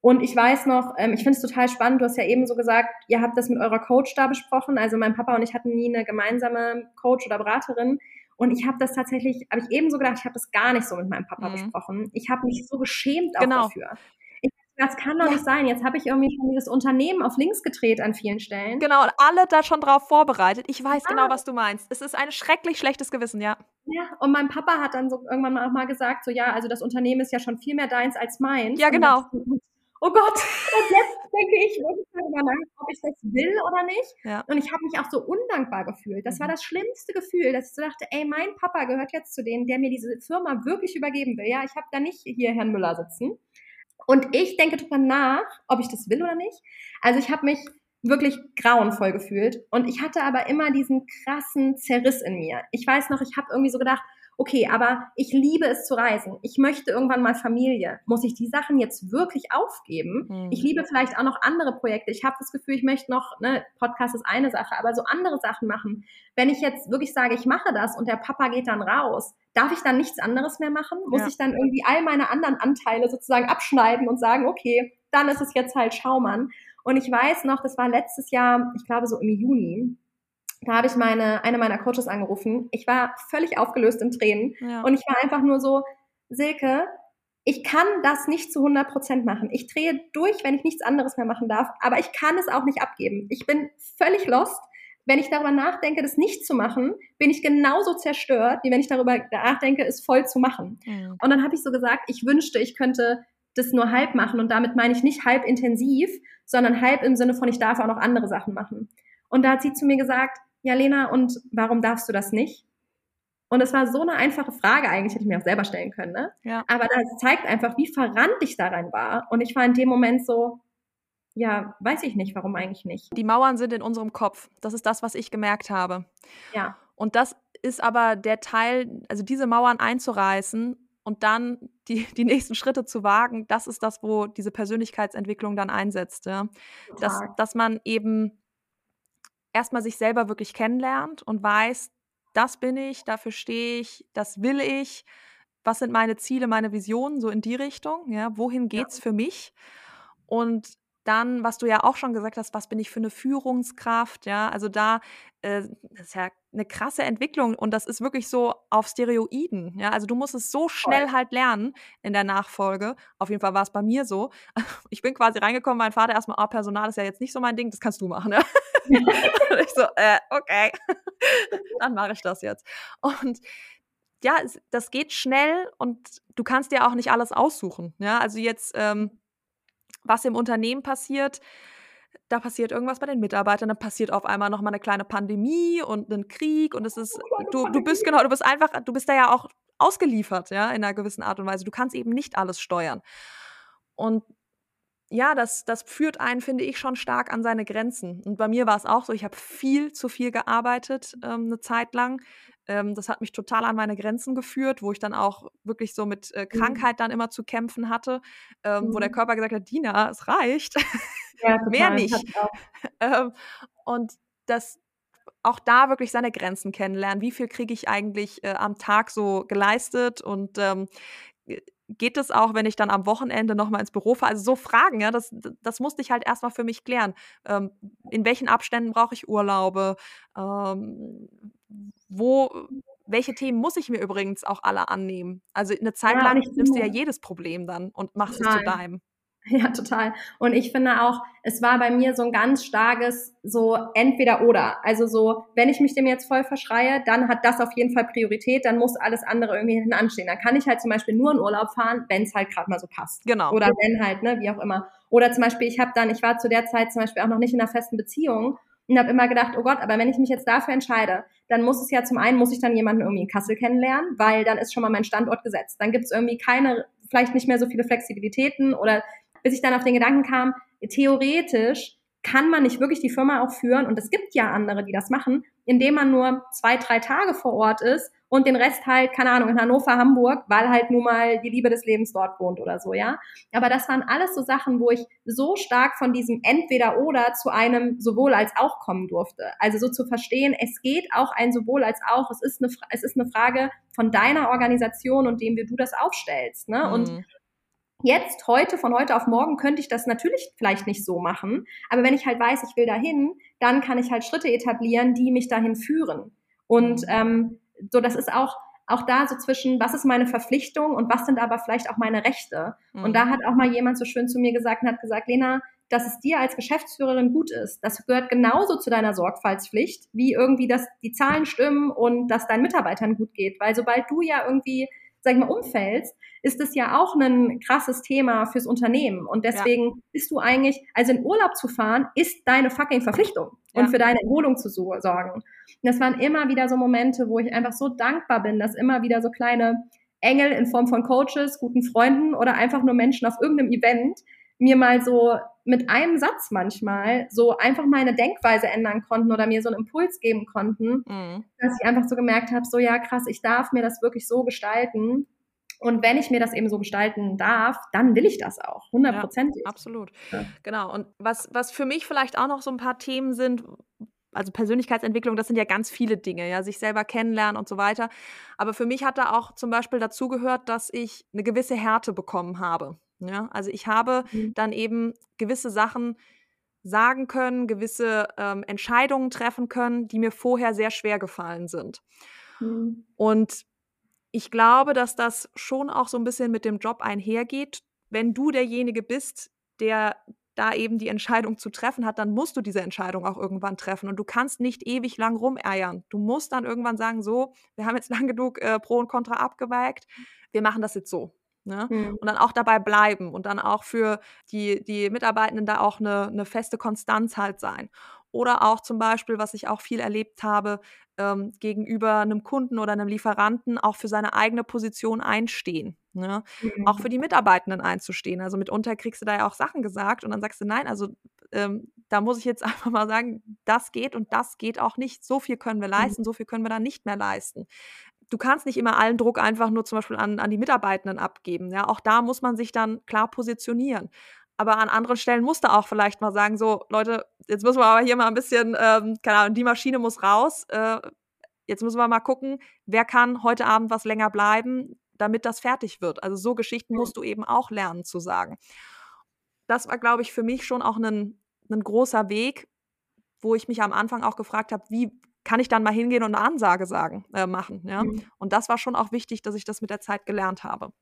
Und ich weiß noch, ähm, ich finde es total spannend, du hast ja eben so gesagt, ihr habt das mit eurer Coach da besprochen. Also mein Papa und ich hatten nie eine gemeinsame Coach oder Beraterin. Und ich habe das tatsächlich, habe ich eben so gedacht, ich habe das gar nicht so mit meinem Papa mhm. besprochen. Ich habe mich so geschämt auch genau. dafür. Das kann doch ja. nicht sein. Jetzt habe ich irgendwie schon dieses Unternehmen auf links gedreht an vielen Stellen. Genau, und alle da schon drauf vorbereitet. Ich weiß ja. genau, was du meinst. Es ist ein schrecklich schlechtes Gewissen, ja. Ja, und mein Papa hat dann so irgendwann mal, mal gesagt, so ja, also das Unternehmen ist ja schon viel mehr deins als meins. Ja, genau. Oh Gott, *laughs* und jetzt denke ich wirklich darüber nach, ob ich das will oder nicht. Ja. Und ich habe mich auch so undankbar gefühlt. Das mhm. war das schlimmste Gefühl, dass ich so dachte, ey, mein Papa gehört jetzt zu denen, der mir diese Firma wirklich übergeben will. Ja, ich habe da nicht hier Herrn Müller sitzen. Und ich denke drüber nach, ob ich das will oder nicht. Also ich habe mich wirklich grauenvoll gefühlt und ich hatte aber immer diesen krassen Zerriss in mir. Ich weiß noch, ich habe irgendwie so gedacht, okay, aber ich liebe es zu reisen. Ich möchte irgendwann mal Familie. Muss ich die Sachen jetzt wirklich aufgeben? Mhm. Ich liebe vielleicht auch noch andere Projekte. Ich habe das Gefühl, ich möchte noch, ne, Podcast ist eine Sache, aber so andere Sachen machen. Wenn ich jetzt wirklich sage, ich mache das und der Papa geht dann raus, darf ich dann nichts anderes mehr machen? Muss ja. ich dann irgendwie all meine anderen Anteile sozusagen abschneiden und sagen, okay, dann ist es jetzt halt Schaumann. Und ich weiß noch, das war letztes Jahr, ich glaube so im Juni, da habe ich meine, eine meiner Coaches angerufen. Ich war völlig aufgelöst in Tränen. Ja. Und ich war einfach nur so, Silke, ich kann das nicht zu 100 Prozent machen. Ich drehe durch, wenn ich nichts anderes mehr machen darf, aber ich kann es auch nicht abgeben. Ich bin völlig lost. Wenn ich darüber nachdenke, das nicht zu machen, bin ich genauso zerstört, wie wenn ich darüber nachdenke, es voll zu machen. Mhm. Und dann habe ich so gesagt, ich wünschte, ich könnte das nur halb machen. Und damit meine ich nicht halb intensiv, sondern halb im Sinne von, ich darf auch noch andere Sachen machen. Und da hat sie zu mir gesagt, ja Lena, und warum darfst du das nicht? Und es war so eine einfache Frage eigentlich, hätte ich mir auch selber stellen können, ne? Ja. Aber das zeigt einfach, wie verrannt ich daran war. Und ich war in dem Moment so, ja, weiß ich nicht, warum eigentlich nicht. Die Mauern sind in unserem Kopf. Das ist das, was ich gemerkt habe. Ja. Und das ist aber der Teil, also diese Mauern einzureißen und dann die, die nächsten Schritte zu wagen, das ist das, wo diese Persönlichkeitsentwicklung dann einsetzt. Ja? Dass, dass man eben erstmal sich selber wirklich kennenlernt und weiß, das bin ich, dafür stehe ich, das will ich, was sind meine Ziele, meine Visionen, so in die Richtung, ja, wohin geht's ja. für mich? Und dann, was du ja auch schon gesagt hast, was bin ich für eine Führungskraft, ja, also da äh, das ist ja eine krasse Entwicklung und das ist wirklich so auf Steroiden, ja, also du musst es so schnell Voll. halt lernen in der Nachfolge. Auf jeden Fall war es bei mir so. *laughs* Ich bin quasi reingekommen, mein Vater erstmal, ah, Personal ist ja jetzt nicht so mein Ding, das kannst du machen, ja. *laughs* ich so, äh, okay, *laughs* dann mache ich das jetzt. Und ja, das geht schnell und du kannst dir auch nicht alles aussuchen, ja, also jetzt ähm, was im Unternehmen passiert, da passiert irgendwas bei den Mitarbeitern, dann passiert auf einmal noch mal eine kleine Pandemie und ein Krieg und es ist du du bist genau, du bist einfach du bist da ja auch ausgeliefert, ja, in einer gewissen Art und Weise. Du kannst eben nicht alles steuern. Und ja, das, das führt einen, finde ich, schon stark an seine Grenzen. Und bei mir war es auch so, ich habe viel zu viel gearbeitet ähm, eine Zeit lang. Ähm, das hat mich total an meine Grenzen geführt, wo ich dann auch wirklich so mit äh, mhm. Krankheit dann immer zu kämpfen hatte, ähm, mhm. wo der mhm. Körper gesagt hat, Dina, es reicht. Ja, *laughs* Mehr nicht. *laughs* ähm, und das auch da wirklich seine Grenzen kennenlernen. Wie viel kriege ich eigentlich äh, am Tag so geleistet und ähm, geht es auch, wenn ich dann am Wochenende nochmal ins Büro fahre? Also so Fragen, ja, das, das musste ich halt erstmal für mich klären. Ähm, in welchen Abständen brauche ich Urlaube? Ähm, wo, welche Themen muss ich mir übrigens auch alle annehmen? Also eine Zeit ja, lang nimmst du ja jedes Problem dann und machst Nein. es zu deinem. *laughs* Ja, total. Und ich finde auch, es war bei mir so ein ganz starkes so entweder oder. Also so, wenn ich mich dem jetzt voll verschreie, dann hat das auf jeden Fall Priorität, dann muss alles andere irgendwie hinten anstehen. Dann kann ich halt zum Beispiel nur in Urlaub fahren, wenn es halt gerade mal so passt. Genau. Oder wenn halt, ne, wie auch immer. Oder zum Beispiel, ich habe dann, ich war zu der Zeit zum Beispiel auch noch nicht in einer festen Beziehung und habe immer gedacht, oh Gott, aber wenn ich mich jetzt dafür entscheide, dann muss es ja zum einen, muss ich dann jemanden irgendwie in Kassel kennenlernen, weil dann ist schon mal mein Standort gesetzt. Dann gibt es irgendwie keine, vielleicht nicht mehr so viele Flexibilitäten oder bis ich dann auf den Gedanken kam, theoretisch kann man nicht wirklich die Firma auch führen, und es gibt ja andere, die das machen, indem man nur zwei, drei Tage vor Ort ist und den Rest halt, keine Ahnung, in Hannover, Hamburg, weil halt nun mal die Liebe des Lebens dort wohnt oder so, ja. Aber das waren alles so Sachen, wo ich so stark von diesem Entweder-Oder zu einem sowohl als auch kommen durfte. Also so zu verstehen, es geht auch ein sowohl als auch. Es ist eine, es ist eine Frage von deiner Organisation und dem, wie du das aufstellst, ne. Mhm. Und Jetzt, heute, von heute auf morgen könnte ich das natürlich vielleicht nicht so machen. Aber wenn ich halt weiß, ich will dahin, dann kann ich halt Schritte etablieren, die mich dahin führen. Und mhm. ähm, so, das ist auch, auch da so zwischen, was ist meine Verpflichtung und was sind aber vielleicht auch meine Rechte. Mhm. Und da hat auch mal jemand so schön zu mir gesagt und hat gesagt, Lena, dass es dir als Geschäftsführerin gut ist. Das gehört genauso zu deiner Sorgfaltspflicht, wie irgendwie, dass die Zahlen stimmen und dass deinen Mitarbeitern gut geht. Weil sobald du ja irgendwie, sag ich mal, umfällst, ist es ja auch ein krasses Thema fürs Unternehmen. Und deswegen ja. bist du eigentlich, also in Urlaub zu fahren, ist deine fucking Verpflichtung ja. und für deine Erholung zu sorgen. Und das waren immer wieder so Momente, wo ich einfach so dankbar bin, dass immer wieder so kleine Engel in Form von Coaches, guten Freunden oder einfach nur Menschen auf irgendeinem Event mir mal so mit einem Satz manchmal so einfach meine Denkweise ändern konnten oder mir so einen Impuls geben konnten, mhm. dass ich einfach so gemerkt habe, so ja krass, ich darf mir das wirklich so gestalten. Und wenn ich mir das eben so gestalten darf, dann will ich das auch, hundertprozentig. Ja, absolut. Ja. Genau. Und was, was für mich vielleicht auch noch so ein paar Themen sind, also Persönlichkeitsentwicklung, das sind ja ganz viele Dinge, ja, sich selber kennenlernen und so weiter. Aber für mich hat da auch zum Beispiel dazugehört, dass ich eine gewisse Härte bekommen habe. Ja, also ich habe mhm. dann eben gewisse Sachen sagen können, gewisse ähm, Entscheidungen treffen können, die mir vorher sehr schwer gefallen sind. Mhm. Und ich glaube, dass das schon auch so ein bisschen mit dem Job einhergeht. Wenn du derjenige bist, der da eben die Entscheidung zu treffen hat, dann musst du diese Entscheidung auch irgendwann treffen. Und du kannst nicht ewig lang rumeiern. Du musst dann irgendwann sagen, so, wir haben jetzt *laughs* lang genug äh, Pro und Contra abgewägt, wir machen das jetzt so. Ne? Mhm. Und dann auch dabei bleiben und dann auch für die, die Mitarbeitenden da auch eine, eine feste Konstanz halt sein. Oder auch zum Beispiel, was ich auch viel erlebt habe, ähm, gegenüber einem Kunden oder einem Lieferanten auch für seine eigene Position einstehen. Ne? Mhm. Auch für die Mitarbeitenden einzustehen. Also mitunter kriegst du da ja auch Sachen gesagt und dann sagst du, nein, also ähm, da muss ich jetzt *laughs* einfach mal sagen, das geht und das geht auch nicht. So viel können wir mhm. leisten, so viel können wir dann nicht mehr leisten du kannst nicht immer allen Druck einfach nur zum Beispiel an, an die Mitarbeitenden abgeben. Ja, auch da muss man sich dann klar positionieren. Aber an anderen Stellen musst du auch vielleicht mal sagen, so, Leute, jetzt müssen wir aber hier mal ein bisschen, ähm, keine Ahnung, die Maschine muss raus. Äh, jetzt müssen wir mal gucken, wer kann heute Abend was länger bleiben, damit das fertig wird. Also so Geschichten musst du eben auch lernen zu sagen. Das war, glaube ich, für mich schon auch ein, ein großer Weg, wo ich mich am Anfang auch gefragt habe, wie kann ich dann mal hingehen und eine Ansage sagen, äh, machen. Ja? Mhm. Und das war schon auch wichtig, dass ich das mit der Zeit gelernt habe.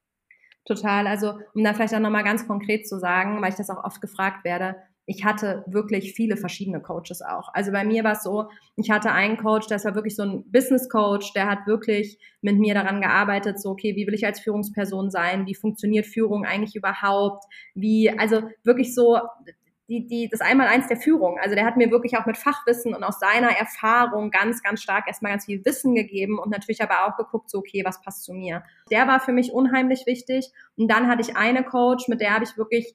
Total. Also, um da vielleicht auch nochmal ganz konkret zu sagen, weil ich das auch oft gefragt werde, ich hatte wirklich viele verschiedene Coaches auch. Also bei mir war es so, ich hatte einen Coach, das war wirklich so ein Business Coach, der hat wirklich mit mir daran gearbeitet, so, okay, wie will ich als Führungsperson sein? Wie funktioniert Führung eigentlich überhaupt? Wie, also wirklich so, die, die, das Einmaleins der Führung. Also der hat mir wirklich auch mit Fachwissen und aus seiner Erfahrung ganz, ganz stark erstmal ganz viel Wissen gegeben und natürlich aber auch geguckt, so, okay, was passt zu mir. Der war für mich unheimlich wichtig. Und dann hatte ich eine Coach, mit der habe ich wirklich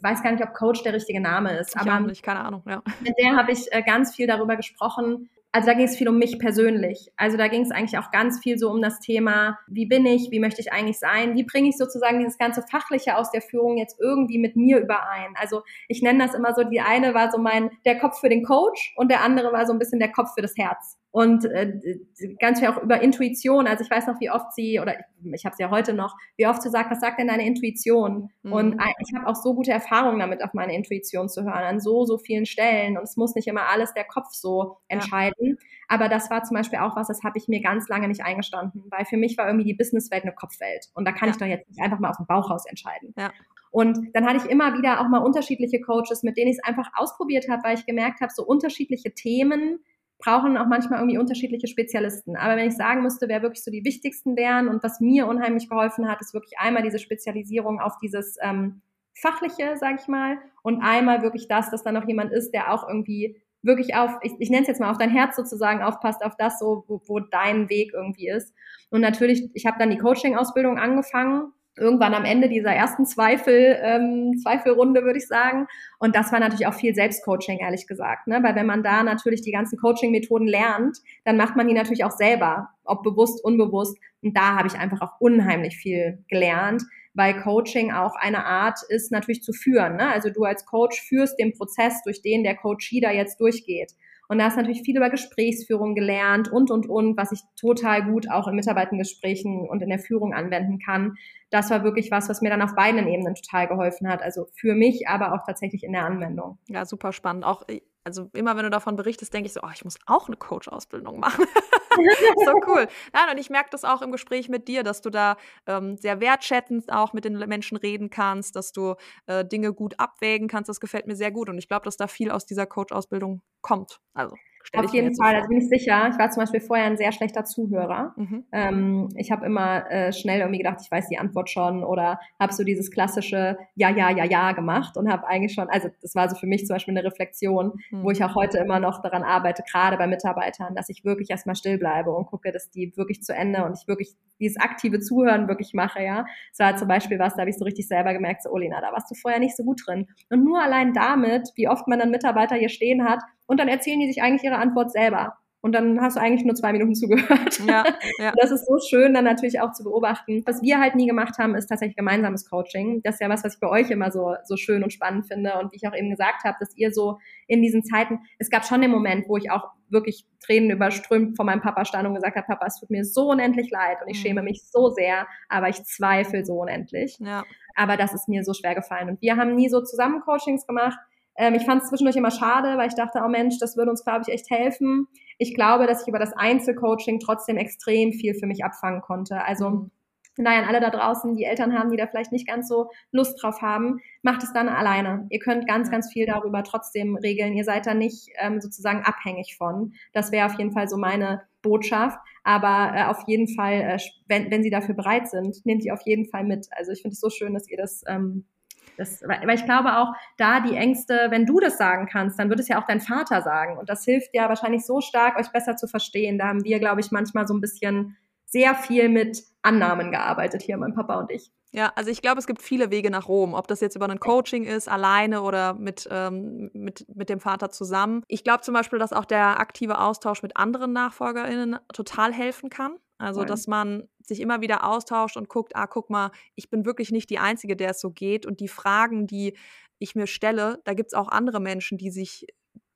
weiß gar nicht, ob Coach der richtige Name ist, ich aber nicht, keine Ahnung, ja. Mit der habe ich äh, ganz viel darüber gesprochen, also da ging es viel um mich persönlich. Also da ging es eigentlich auch ganz viel so um das Thema, wie bin ich, wie möchte ich eigentlich sein, wie bringe ich sozusagen dieses ganze Fachliche aus der Führung jetzt irgendwie mit mir überein. Also ich nenne das immer so, die eine war so mein, der Kopf für den Coach und der andere war so ein bisschen der Kopf für das Herz und äh, ganz viel auch über Intuition. Also ich weiß noch, wie oft sie, oder ich habe es ja heute noch, wie oft sie sagt, was sagt denn deine Intuition? Mhm. Und ich habe auch so gute Erfahrungen damit, auf meine Intuition zu hören, an so, so vielen Stellen. Und es muss nicht immer alles der Kopf so entscheiden. Ja. Aber das war zum Beispiel auch was, das habe ich mir ganz lange nicht eingestanden, weil für mich war irgendwie die Businesswelt eine Kopfwelt. Und da kann ja. ich doch jetzt nicht einfach mal aus dem Bauch raus entscheiden. Ja. Und dann hatte ich immer wieder auch mal unterschiedliche Coaches, mit denen ich es einfach ausprobiert habe, weil ich gemerkt habe, so unterschiedliche Themen brauchen auch manchmal irgendwie unterschiedliche Spezialisten. Aber wenn ich sagen müsste, wer wirklich so die wichtigsten wären und was mir unheimlich geholfen hat, ist wirklich einmal diese Spezialisierung auf dieses ähm, Fachliche, sage ich mal, und einmal wirklich das, dass da noch jemand ist, der auch irgendwie wirklich auf, ich, ich nenne es jetzt mal, auf dein Herz sozusagen aufpasst, auf das so, wo, wo dein Weg irgendwie ist. Und natürlich, ich habe dann die Coaching-Ausbildung angefangen irgendwann am Ende dieser ersten Zweifel, ähm, Zweifelrunde, würde ich sagen. Und das war natürlich auch viel Selbstcoaching, ehrlich gesagt. Ne? Weil wenn man da natürlich die ganzen Coaching-Methoden lernt, dann macht man die natürlich auch selber, ob bewusst, unbewusst. Und da habe ich einfach auch unheimlich viel gelernt, weil Coaching auch eine Art ist, natürlich zu führen. Ne? Also du als Coach führst den Prozess, durch den der Coachee da jetzt durchgeht. Und da ist natürlich viel über Gesprächsführung gelernt und, und, und, was ich total gut auch in Mitarbeitengesprächen und in der Führung anwenden kann. Das war wirklich was, was mir dann auf beiden Ebenen total geholfen hat. Also für mich, aber auch tatsächlich in der Anwendung. Ja, super spannend. Auch also immer wenn du davon berichtest, denke ich so, oh, ich muss auch eine Coach-Ausbildung machen. *laughs* so cool. Nein, und ich merke das auch im Gespräch mit dir, dass du da ähm, sehr wertschätzend auch mit den Menschen reden kannst, dass du äh, Dinge gut abwägen kannst. Das gefällt mir sehr gut. Und ich glaube, dass da viel aus dieser Coach-Ausbildung kommt. Also auf jeden Fall, da also bin ich sicher. Ich war zum Beispiel vorher ein sehr schlechter Zuhörer. Mhm. Ähm, ich habe immer äh, schnell irgendwie gedacht, ich weiß die Antwort schon oder habe so dieses klassische Ja, ja, ja, ja gemacht und habe eigentlich schon, also das war so für mich zum Beispiel eine Reflexion, mhm. wo ich auch heute immer noch daran arbeite, gerade bei Mitarbeitern, dass ich wirklich erstmal still bleibe und gucke, dass die wirklich zu Ende und ich wirklich dieses aktive Zuhören wirklich mache, ja. Es war zum Beispiel was, da habe ich so richtig selber gemerkt, so, Olina, da warst du vorher nicht so gut drin. Und nur allein damit, wie oft man dann Mitarbeiter hier stehen hat, und dann erzählen die sich eigentlich ihre Antwort selber. Und dann hast du eigentlich nur zwei Minuten zugehört. Ja, *laughs* ja. Das ist so schön, dann natürlich auch zu beobachten. Was wir halt nie gemacht haben, ist tatsächlich gemeinsames Coaching. Das ist ja was, was ich bei euch immer so, so schön und spannend finde. Und wie ich auch eben gesagt habe, dass ihr so in diesen Zeiten, es gab schon den Moment, wo ich auch wirklich Tränen überströmt vor meinem Papa stand und gesagt habe, Papa, es tut mir so unendlich leid und ich schäme mhm. mich so sehr, aber ich zweifle so unendlich. Ja. Aber das ist mir so schwer gefallen. Und wir haben nie so zusammen Coachings gemacht ähm, ich fand es zwischendurch immer schade, weil ich dachte, oh Mensch, das würde uns, glaube ich, echt helfen. Ich glaube, dass ich über das Einzelcoaching trotzdem extrem viel für mich abfangen konnte. Also mhm. naja, an alle da draußen, die Eltern haben, die da vielleicht nicht ganz so Lust drauf haben, macht es dann alleine. Ihr könnt ganz, ganz viel darüber trotzdem regeln. Ihr seid da nicht ähm, sozusagen abhängig von. Das wäre auf jeden Fall so meine Botschaft. Aber äh, auf jeden Fall, äh, wenn, wenn Sie dafür bereit sind, nehmt sie auf jeden Fall mit. Also ich finde es so schön, dass ihr das ähm, das, weil ich glaube auch, da die Ängste, wenn du das sagen kannst, dann wird es ja auch dein Vater sagen. Und das hilft ja wahrscheinlich so stark, euch besser zu verstehen. Da haben wir, glaube ich, manchmal so ein bisschen sehr viel mit Annahmen gearbeitet hier, mein Papa und ich. Ja, also ich glaube, es gibt viele Wege nach Rom, ob das jetzt über ein Coaching ist, alleine oder mit, ähm, mit, mit dem Vater zusammen. Ich glaube zum Beispiel, dass auch der aktive Austausch mit anderen NachfolgerInnen total helfen kann. Also, Nein. dass man sich immer wieder austauscht und guckt, ah, guck mal, ich bin wirklich nicht die Einzige, der es so geht. Und die Fragen, die ich mir stelle, da gibt es auch andere Menschen, die sich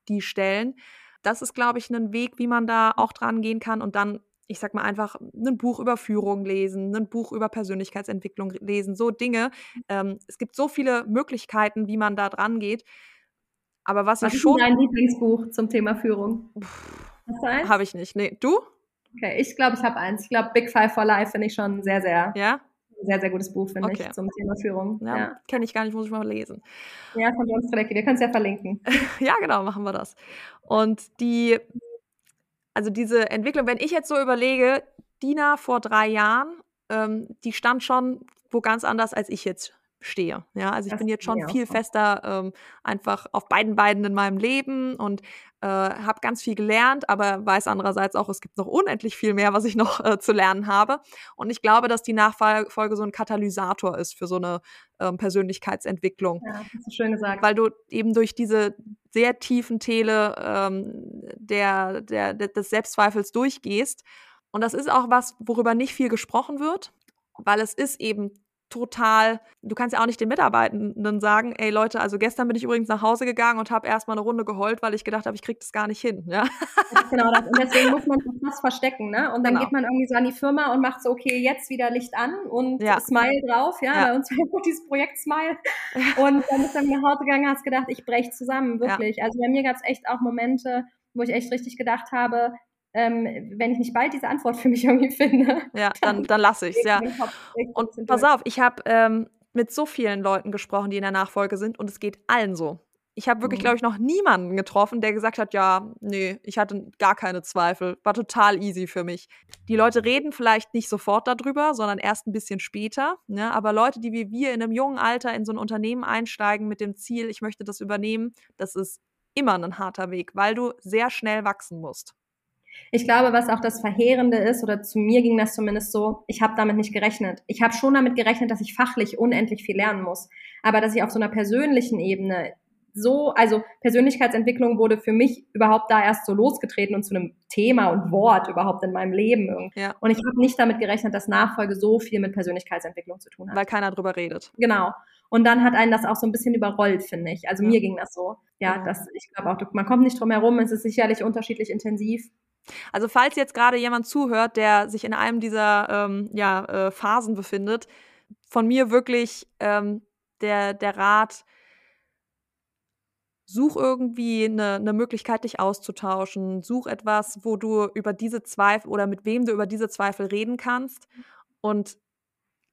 die stellen. Das ist, glaube ich, ein Weg, wie man da auch dran gehen kann und dann, ich sag mal, einfach ein Buch über Führung lesen, ein Buch über Persönlichkeitsentwicklung lesen, so Dinge. Ähm, es gibt so viele Möglichkeiten, wie man da dran geht. Aber was, was ich schon. Was ist dein Lieblingsbuch zum Thema Führung? Habe ich nicht. Nee, du? Okay, ich glaube, ich habe eins. Ich glaube, Big Five for Life finde ich schon sehr, sehr. Ja? Sehr, sehr gutes Buch, finde okay. ich, zum Thema Führung. Ja, ja. kenne ich gar nicht, muss ich mal lesen. Ja, von John Strelecki. Wir können es ja verlinken. *laughs* ja, genau, machen wir das. Und die, also diese Entwicklung, wenn ich jetzt so überlege, Dina vor drei Jahren, ähm, die stand schon wo ganz anders, als ich jetzt stehe. Ja, also ich das bin jetzt schon viel fester ähm, einfach auf beiden Beinen in meinem Leben und äh, habe ganz viel gelernt, aber weiß andererseits auch, es gibt noch unendlich viel mehr, was ich noch äh, zu lernen habe. Und ich glaube, dass die Nachfolge so ein Katalysator ist für so eine ähm, Persönlichkeitsentwicklung. Ja, hast du schön gesagt. Weil du eben durch diese sehr tiefen Tele ähm, der, der, des Selbstzweifels durchgehst. Und das ist auch was, worüber nicht viel gesprochen wird, weil es ist eben total, du kannst ja auch nicht den Mitarbeitenden sagen, ey Leute, also gestern bin ich übrigens nach Hause gegangen und habe erstmal eine Runde geheult, weil ich gedacht habe, ich krieg das gar nicht hin. Ja? Genau, das, und deswegen muss man das *laughs* verstecken, ne? Und dann genau. geht man irgendwie so an die Firma und macht so, okay, jetzt wieder Licht an und ja. Smile drauf, ja, ja. bei uns war *laughs* dieses Projekt Smile. Und dann bist du nach Hause gegangen hast gedacht, ich brech zusammen, wirklich. Ja. Also bei mir gab es echt auch Momente, wo ich echt richtig gedacht habe, ähm, wenn ich nicht bald diese Antwort für mich *laughs* irgendwie finde. Ja, dann, dann lasse ich es, ja. Und pass auf, ich habe ähm, mit so vielen Leuten gesprochen, die in der Nachfolge sind und es geht allen so. Ich habe wirklich, mhm. glaube ich, noch niemanden getroffen, der gesagt hat, ja, nee, ich hatte gar keine Zweifel. War total easy für mich. Die Leute reden vielleicht nicht sofort darüber, sondern erst ein bisschen später. Ne? Aber Leute, die wie wir in einem jungen Alter in so ein Unternehmen einsteigen mit dem Ziel, ich möchte das übernehmen, das ist immer ein harter Weg, weil du sehr schnell wachsen musst. Ich glaube, was auch das Verheerende ist, oder zu mir ging das zumindest so, ich habe damit nicht gerechnet. Ich habe schon damit gerechnet, dass ich fachlich unendlich viel lernen muss. Aber dass ich auf so einer persönlichen Ebene so, also Persönlichkeitsentwicklung wurde für mich überhaupt da erst so losgetreten und zu einem Thema und Wort überhaupt in meinem Leben. Ja. Und ich habe nicht damit gerechnet, dass Nachfolge so viel mit Persönlichkeitsentwicklung zu tun hat. Weil keiner drüber redet. Genau. Und dann hat einen das auch so ein bisschen überrollt, finde ich. Also ja. mir ging das so. Ja, ja. das, ich glaube auch, man kommt nicht drum herum, es ist sicherlich unterschiedlich intensiv. Also falls jetzt gerade jemand zuhört, der sich in einem dieser ähm, ja, äh, Phasen befindet, von mir wirklich ähm, der, der Rat, such irgendwie eine, eine Möglichkeit, dich auszutauschen. Such etwas, wo du über diese Zweifel oder mit wem du über diese Zweifel reden kannst. Und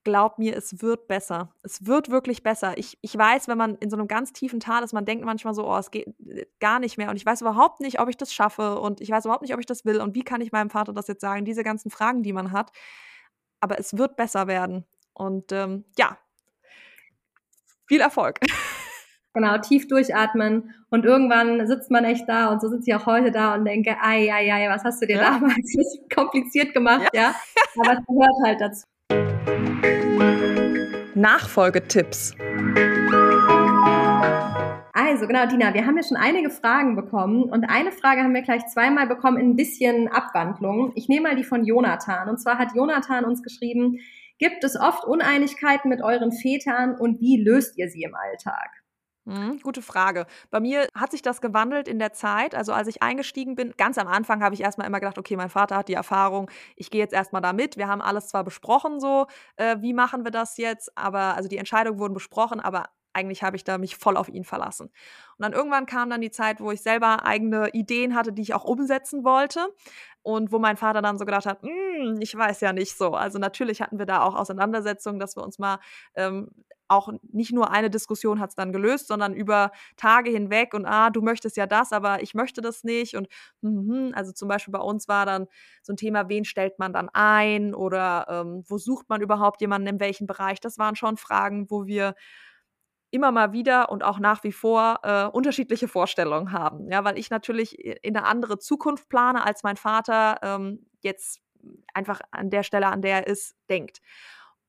glaub mir, es wird besser. Es wird wirklich besser. Ich, ich weiß, wenn man in so einem ganz tiefen Tal ist, man denkt manchmal so, oh, es geht äh, gar nicht mehr. Und ich weiß überhaupt nicht, ob ich das schaffe. Und ich weiß überhaupt nicht, ob ich das will. Und wie kann ich meinem Vater das jetzt sagen? Diese ganzen Fragen, die man hat. Aber es wird besser werden. Und ähm, ja, viel Erfolg. *laughs* Genau, tief durchatmen und irgendwann sitzt man echt da und so sitze ich auch heute da und denke, ei, ei, ei, was hast du dir ja. damals *laughs* kompliziert gemacht, ja? ja? Aber es gehört halt dazu. Nachfolgetipps. Also genau, Dina, wir haben ja schon einige Fragen bekommen und eine Frage haben wir gleich zweimal bekommen in ein bisschen Abwandlung. Ich nehme mal die von Jonathan und zwar hat Jonathan uns geschrieben, gibt es oft Uneinigkeiten mit euren Vätern und wie löst ihr sie im Alltag? Mhm, gute Frage. Bei mir hat sich das gewandelt in der Zeit. Also als ich eingestiegen bin, ganz am Anfang habe ich erstmal immer gedacht, okay, mein Vater hat die Erfahrung, ich gehe jetzt erstmal da mit. Wir haben alles zwar besprochen, so, äh, wie machen wir das jetzt, aber also die Entscheidungen wurden besprochen, aber eigentlich habe ich da mich voll auf ihn verlassen. Und dann irgendwann kam dann die Zeit, wo ich selber eigene Ideen hatte, die ich auch umsetzen wollte. Und wo mein Vater dann so gedacht hat, hm, ich weiß ja nicht so. Also natürlich hatten wir da auch Auseinandersetzungen, dass wir uns mal ähm, auch nicht nur eine Diskussion hat es dann gelöst, sondern über Tage hinweg und ah, du möchtest ja das, aber ich möchte das nicht. Und mm, also zum Beispiel bei uns war dann so ein Thema, wen stellt man dann ein oder ähm, wo sucht man überhaupt jemanden in welchem Bereich? Das waren schon Fragen, wo wir immer mal wieder und auch nach wie vor äh, unterschiedliche Vorstellungen haben. Ja, weil ich natürlich in eine andere Zukunft plane, als mein Vater ähm, jetzt einfach an der Stelle, an der er ist, denkt.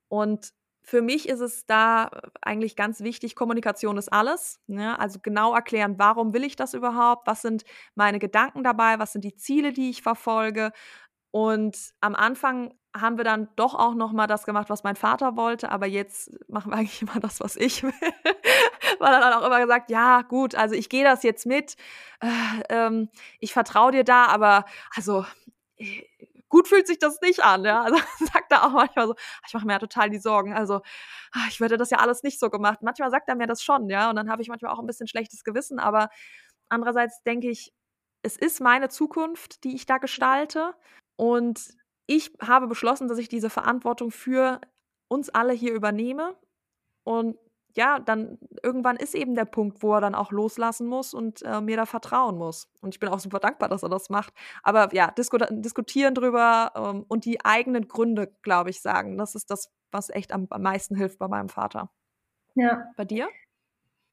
Und für mich ist es da äh, eigentlich ganz wichtig, Kommunikation ist alles. Ne? Also genau erklären, warum will ich das überhaupt? Was sind meine Gedanken dabei? Was sind die Ziele, die ich verfolge? Und am Anfang haben wir dann doch auch noch mal das gemacht, was mein Vater wollte, aber jetzt machen wir *laughs* eigentlich immer das, was ich will. Weil er dann auch immer gesagt, ja gut, also ich gehe das jetzt mit, äh, ähm, ich vertraue dir da, aber also äh, gut fühlt sich das nicht an. Ja? Also *laughs* sagt er auch manchmal so, ich mache mir ja total die Sorgen. Also ah, ich würde das ja alles nicht so gemacht. Manchmal sagt er mir das schon, ja, und dann habe ich manchmal auch ein bisschen schlechtes Gewissen. Aber andererseits denke ich, es ist meine Zukunft, die ich da gestalte. Und ich habe beschlossen, dass ich diese Verantwortung für uns alle hier übernehme. Und ja, dann irgendwann ist eben der Punkt, wo er dann auch loslassen muss und äh, mir da vertrauen muss. Und ich bin auch super dankbar, dass er das macht. Aber ja, disku diskutieren drüber ähm, und die eigenen Gründe, glaube ich, sagen. Das ist das, was echt am, am meisten hilft bei meinem Vater. Ja. Bei dir?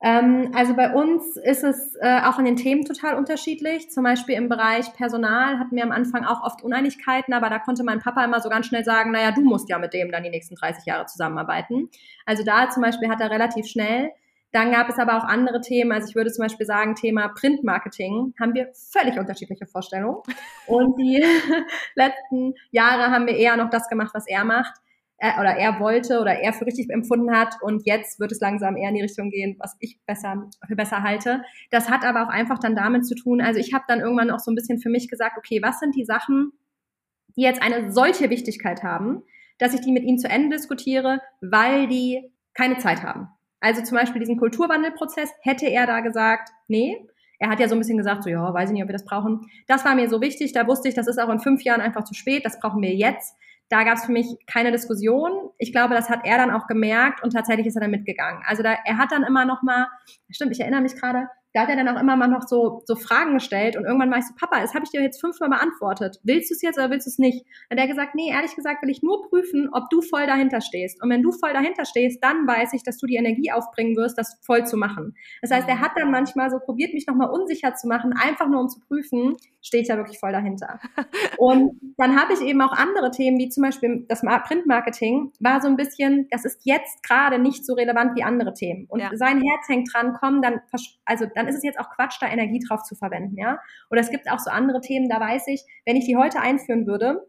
Ähm, also bei uns ist es äh, auch in den Themen total unterschiedlich. Zum Beispiel im Bereich Personal hatten wir am Anfang auch oft Uneinigkeiten, aber da konnte mein Papa immer so ganz schnell sagen, naja, du musst ja mit dem dann die nächsten 30 Jahre zusammenarbeiten. Also da zum Beispiel hat er relativ schnell. Dann gab es aber auch andere Themen. Also ich würde zum Beispiel sagen, Thema Printmarketing haben wir völlig unterschiedliche Vorstellungen. Und die *laughs* letzten Jahre haben wir eher noch das gemacht, was er macht äh, oder er wollte oder er für richtig empfunden hat und jetzt wird es langsam eher in die Richtung gehen, was ich besser für besser halte. Das hat aber auch einfach dann damit zu tun, also ich habe dann irgendwann auch so ein bisschen für mich gesagt, okay, was sind die Sachen, die jetzt eine solche Wichtigkeit haben, dass ich die mit ihm zu Ende diskutiere, weil die keine Zeit haben. Also zum Beispiel diesen Kulturwandelprozess hätte er da gesagt, nee, er hat ja so ein bisschen gesagt, so ja, weiß ich nicht, ob wir das brauchen. Das war mir so wichtig, da wusste ich, das ist auch in fünf Jahren einfach zu spät, das brauchen wir jetzt da gab es für mich keine Diskussion. Ich glaube, das hat er dann auch gemerkt und tatsächlich ist er dann mitgegangen. Also da, er hat dann immer noch mal, stimmt, ich erinnere mich gerade, da hat er dann auch immer mal noch so, so Fragen gestellt und irgendwann war ich so, Papa, das habe ich dir jetzt fünfmal beantwortet. Willst du es jetzt oder willst du es nicht? Dann hat er gesagt, nee, ehrlich gesagt will ich nur prüfen, ob du voll dahinter stehst. Und wenn du voll dahinter stehst, dann weiß ich, dass du die Energie aufbringen wirst, das voll zu machen. Das heißt, er hat dann manchmal so probiert, mich nochmal unsicher zu machen, einfach nur um zu prüfen, stehe ich da wirklich voll dahinter. *laughs* und dann habe ich eben auch andere Themen, wie zum Beispiel das Printmarketing, war so ein bisschen, das ist jetzt gerade nicht so relevant wie andere Themen. Und ja. sein Herz hängt dran, komm, dann, also dann dann ist es jetzt auch Quatsch, da Energie drauf zu verwenden, ja. Oder es gibt auch so andere Themen, da weiß ich, wenn ich die heute einführen würde,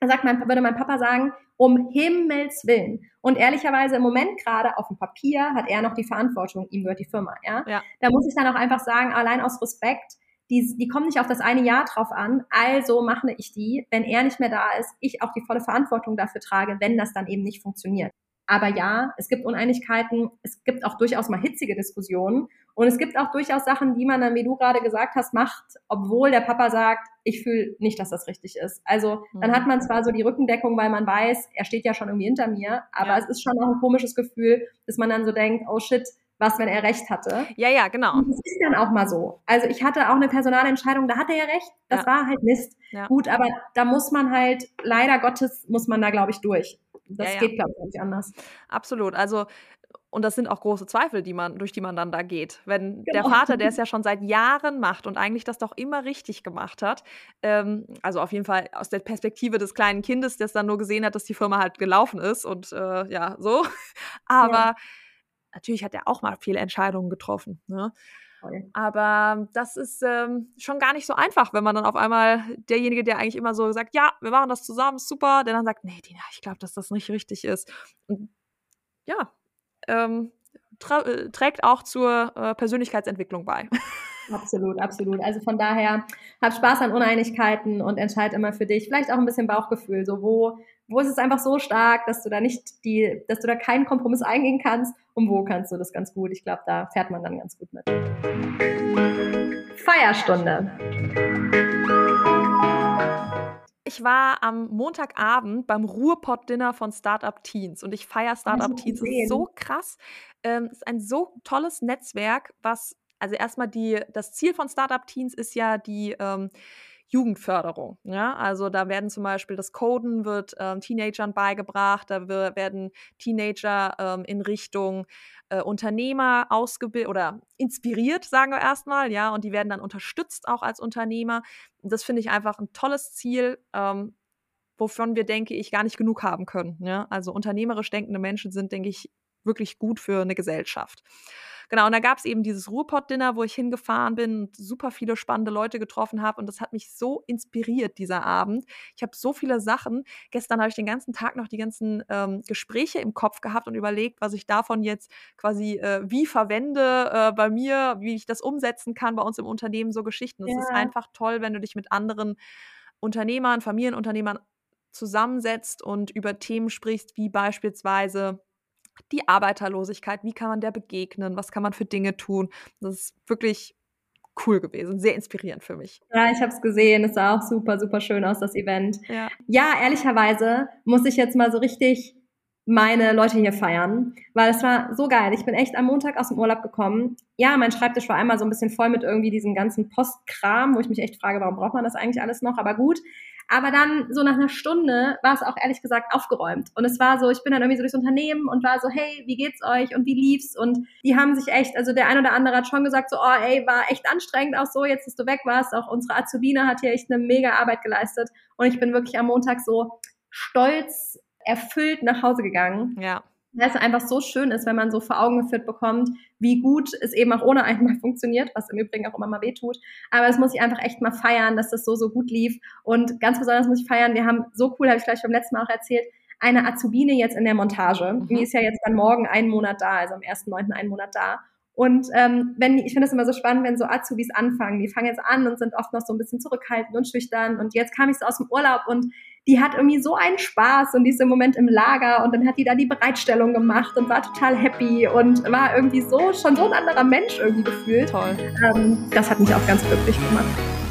dann sagt mein, würde mein Papa sagen, um Himmels Willen. Und ehrlicherweise im Moment gerade auf dem Papier hat er noch die Verantwortung, ihm gehört die Firma, ja. ja. Da muss ich dann auch einfach sagen, allein aus Respekt, die, die kommen nicht auf das eine Jahr drauf an, also mache ich die, wenn er nicht mehr da ist, ich auch die volle Verantwortung dafür trage, wenn das dann eben nicht funktioniert. Aber ja, es gibt Uneinigkeiten, es gibt auch durchaus mal hitzige Diskussionen und es gibt auch durchaus Sachen, die man dann, wie du gerade gesagt hast, macht, obwohl der Papa sagt, ich fühle nicht, dass das richtig ist. Also dann hat man zwar so die Rückendeckung, weil man weiß, er steht ja schon irgendwie hinter mir, aber ja. es ist schon auch ein komisches Gefühl, dass man dann so denkt, oh shit, was, wenn er recht hatte. Ja, ja, genau. Und das ist dann auch mal so. Also ich hatte auch eine Personalentscheidung, da hatte er recht, das ja. war halt Mist. Ja. Gut, aber da muss man halt, leider Gottes, muss man da, glaube ich, durch. Das ja, geht, glaube ich, nicht anders. Absolut. Also und das sind auch große Zweifel, die man, durch die man dann da geht. Wenn genau. der Vater, der *laughs* es ja schon seit Jahren macht und eigentlich das doch immer richtig gemacht hat, ähm, also auf jeden Fall aus der Perspektive des kleinen Kindes, das dann nur gesehen hat, dass die Firma halt gelaufen ist und äh, ja, so. *laughs* Aber Natürlich hat er auch mal viele Entscheidungen getroffen. Ne? Aber das ist ähm, schon gar nicht so einfach, wenn man dann auf einmal derjenige, der eigentlich immer so sagt, ja, wir machen das zusammen, super, der dann sagt, nee, Dina, ich glaube, dass das nicht richtig ist. Und ja, ähm, äh, trägt auch zur äh, Persönlichkeitsentwicklung bei. *laughs* Absolut, absolut. Also von daher, hab Spaß an Uneinigkeiten und entscheid immer für dich. Vielleicht auch ein bisschen Bauchgefühl. So, wo, wo ist es einfach so stark, dass du da nicht die, dass du da keinen Kompromiss eingehen kannst und wo kannst du das ganz gut. Ich glaube, da fährt man dann ganz gut mit. Feierstunde. Ich war am Montagabend beim Ruhrpott-Dinner von Startup Teens und ich feiere Startup Teens. Das ist so krass. Ähm, es ist ein so tolles Netzwerk, was, also erstmal die, das Ziel von Startup Teens ist ja die, ähm, Jugendförderung. Ja? Also da werden zum Beispiel das Coden wird ähm, Teenagern beigebracht, da werden Teenager ähm, in Richtung äh, Unternehmer ausgebildet oder inspiriert, sagen wir erstmal, ja, und die werden dann unterstützt auch als Unternehmer. Das finde ich einfach ein tolles Ziel. Ähm, wovon wir, denke ich, gar nicht genug haben können. Ja? Also unternehmerisch denkende Menschen sind, denke ich, wirklich gut für eine Gesellschaft. Genau, und da gab es eben dieses Ruhrpott-Dinner, wo ich hingefahren bin und super viele spannende Leute getroffen habe. Und das hat mich so inspiriert, dieser Abend. Ich habe so viele Sachen. Gestern habe ich den ganzen Tag noch die ganzen ähm, Gespräche im Kopf gehabt und überlegt, was ich davon jetzt quasi äh, wie verwende äh, bei mir, wie ich das umsetzen kann bei uns im Unternehmen, so Geschichten. Es ja. ist einfach toll, wenn du dich mit anderen Unternehmern, Familienunternehmern zusammensetzt und über Themen sprichst, wie beispielsweise die Arbeiterlosigkeit, wie kann man der begegnen, was kann man für Dinge tun. Das ist wirklich cool gewesen, sehr inspirierend für mich. Ja, ich habe es gesehen, es sah auch super, super schön aus, das Event. Ja. ja, ehrlicherweise muss ich jetzt mal so richtig meine Leute hier feiern, weil es war so geil. Ich bin echt am Montag aus dem Urlaub gekommen. Ja, mein Schreibtisch war einmal so ein bisschen voll mit irgendwie diesem ganzen Postkram, wo ich mich echt frage, warum braucht man das eigentlich alles noch? Aber gut, aber dann so nach einer Stunde war es auch ehrlich gesagt aufgeräumt. Und es war so, ich bin dann irgendwie so durchs Unternehmen und war so, hey, wie geht's euch und wie lief's? Und die haben sich echt, also der ein oder andere hat schon gesagt so, oh ey, war echt anstrengend auch so, jetzt dass du weg warst. Auch unsere Azubine hat hier echt eine mega Arbeit geleistet. Und ich bin wirklich am Montag so stolz, erfüllt nach Hause gegangen. Ja weil es einfach so schön ist, wenn man so vor Augen geführt bekommt, wie gut es eben auch ohne einmal *laughs* funktioniert, was im Übrigen auch immer mal wehtut. Aber es muss ich einfach echt mal feiern, dass das so, so gut lief. Und ganz besonders muss ich feiern, wir haben so cool, habe ich gleich beim letzten Mal auch erzählt, eine Azubine jetzt in der Montage. Mhm. Die ist ja jetzt dann morgen einen Monat da, also am 1.9. einen Monat da. Und ähm, wenn ich finde das immer so spannend, wenn so Azubis anfangen. Die fangen jetzt an und sind oft noch so ein bisschen zurückhaltend und schüchtern. Und jetzt kam ich so aus dem Urlaub und die hat irgendwie so einen Spaß und die ist im Moment im Lager und dann hat die da die Bereitstellung gemacht und war total happy und war irgendwie so schon so ein anderer Mensch irgendwie gefühlt. Toll. Ähm, das hat mich auch ganz glücklich gemacht.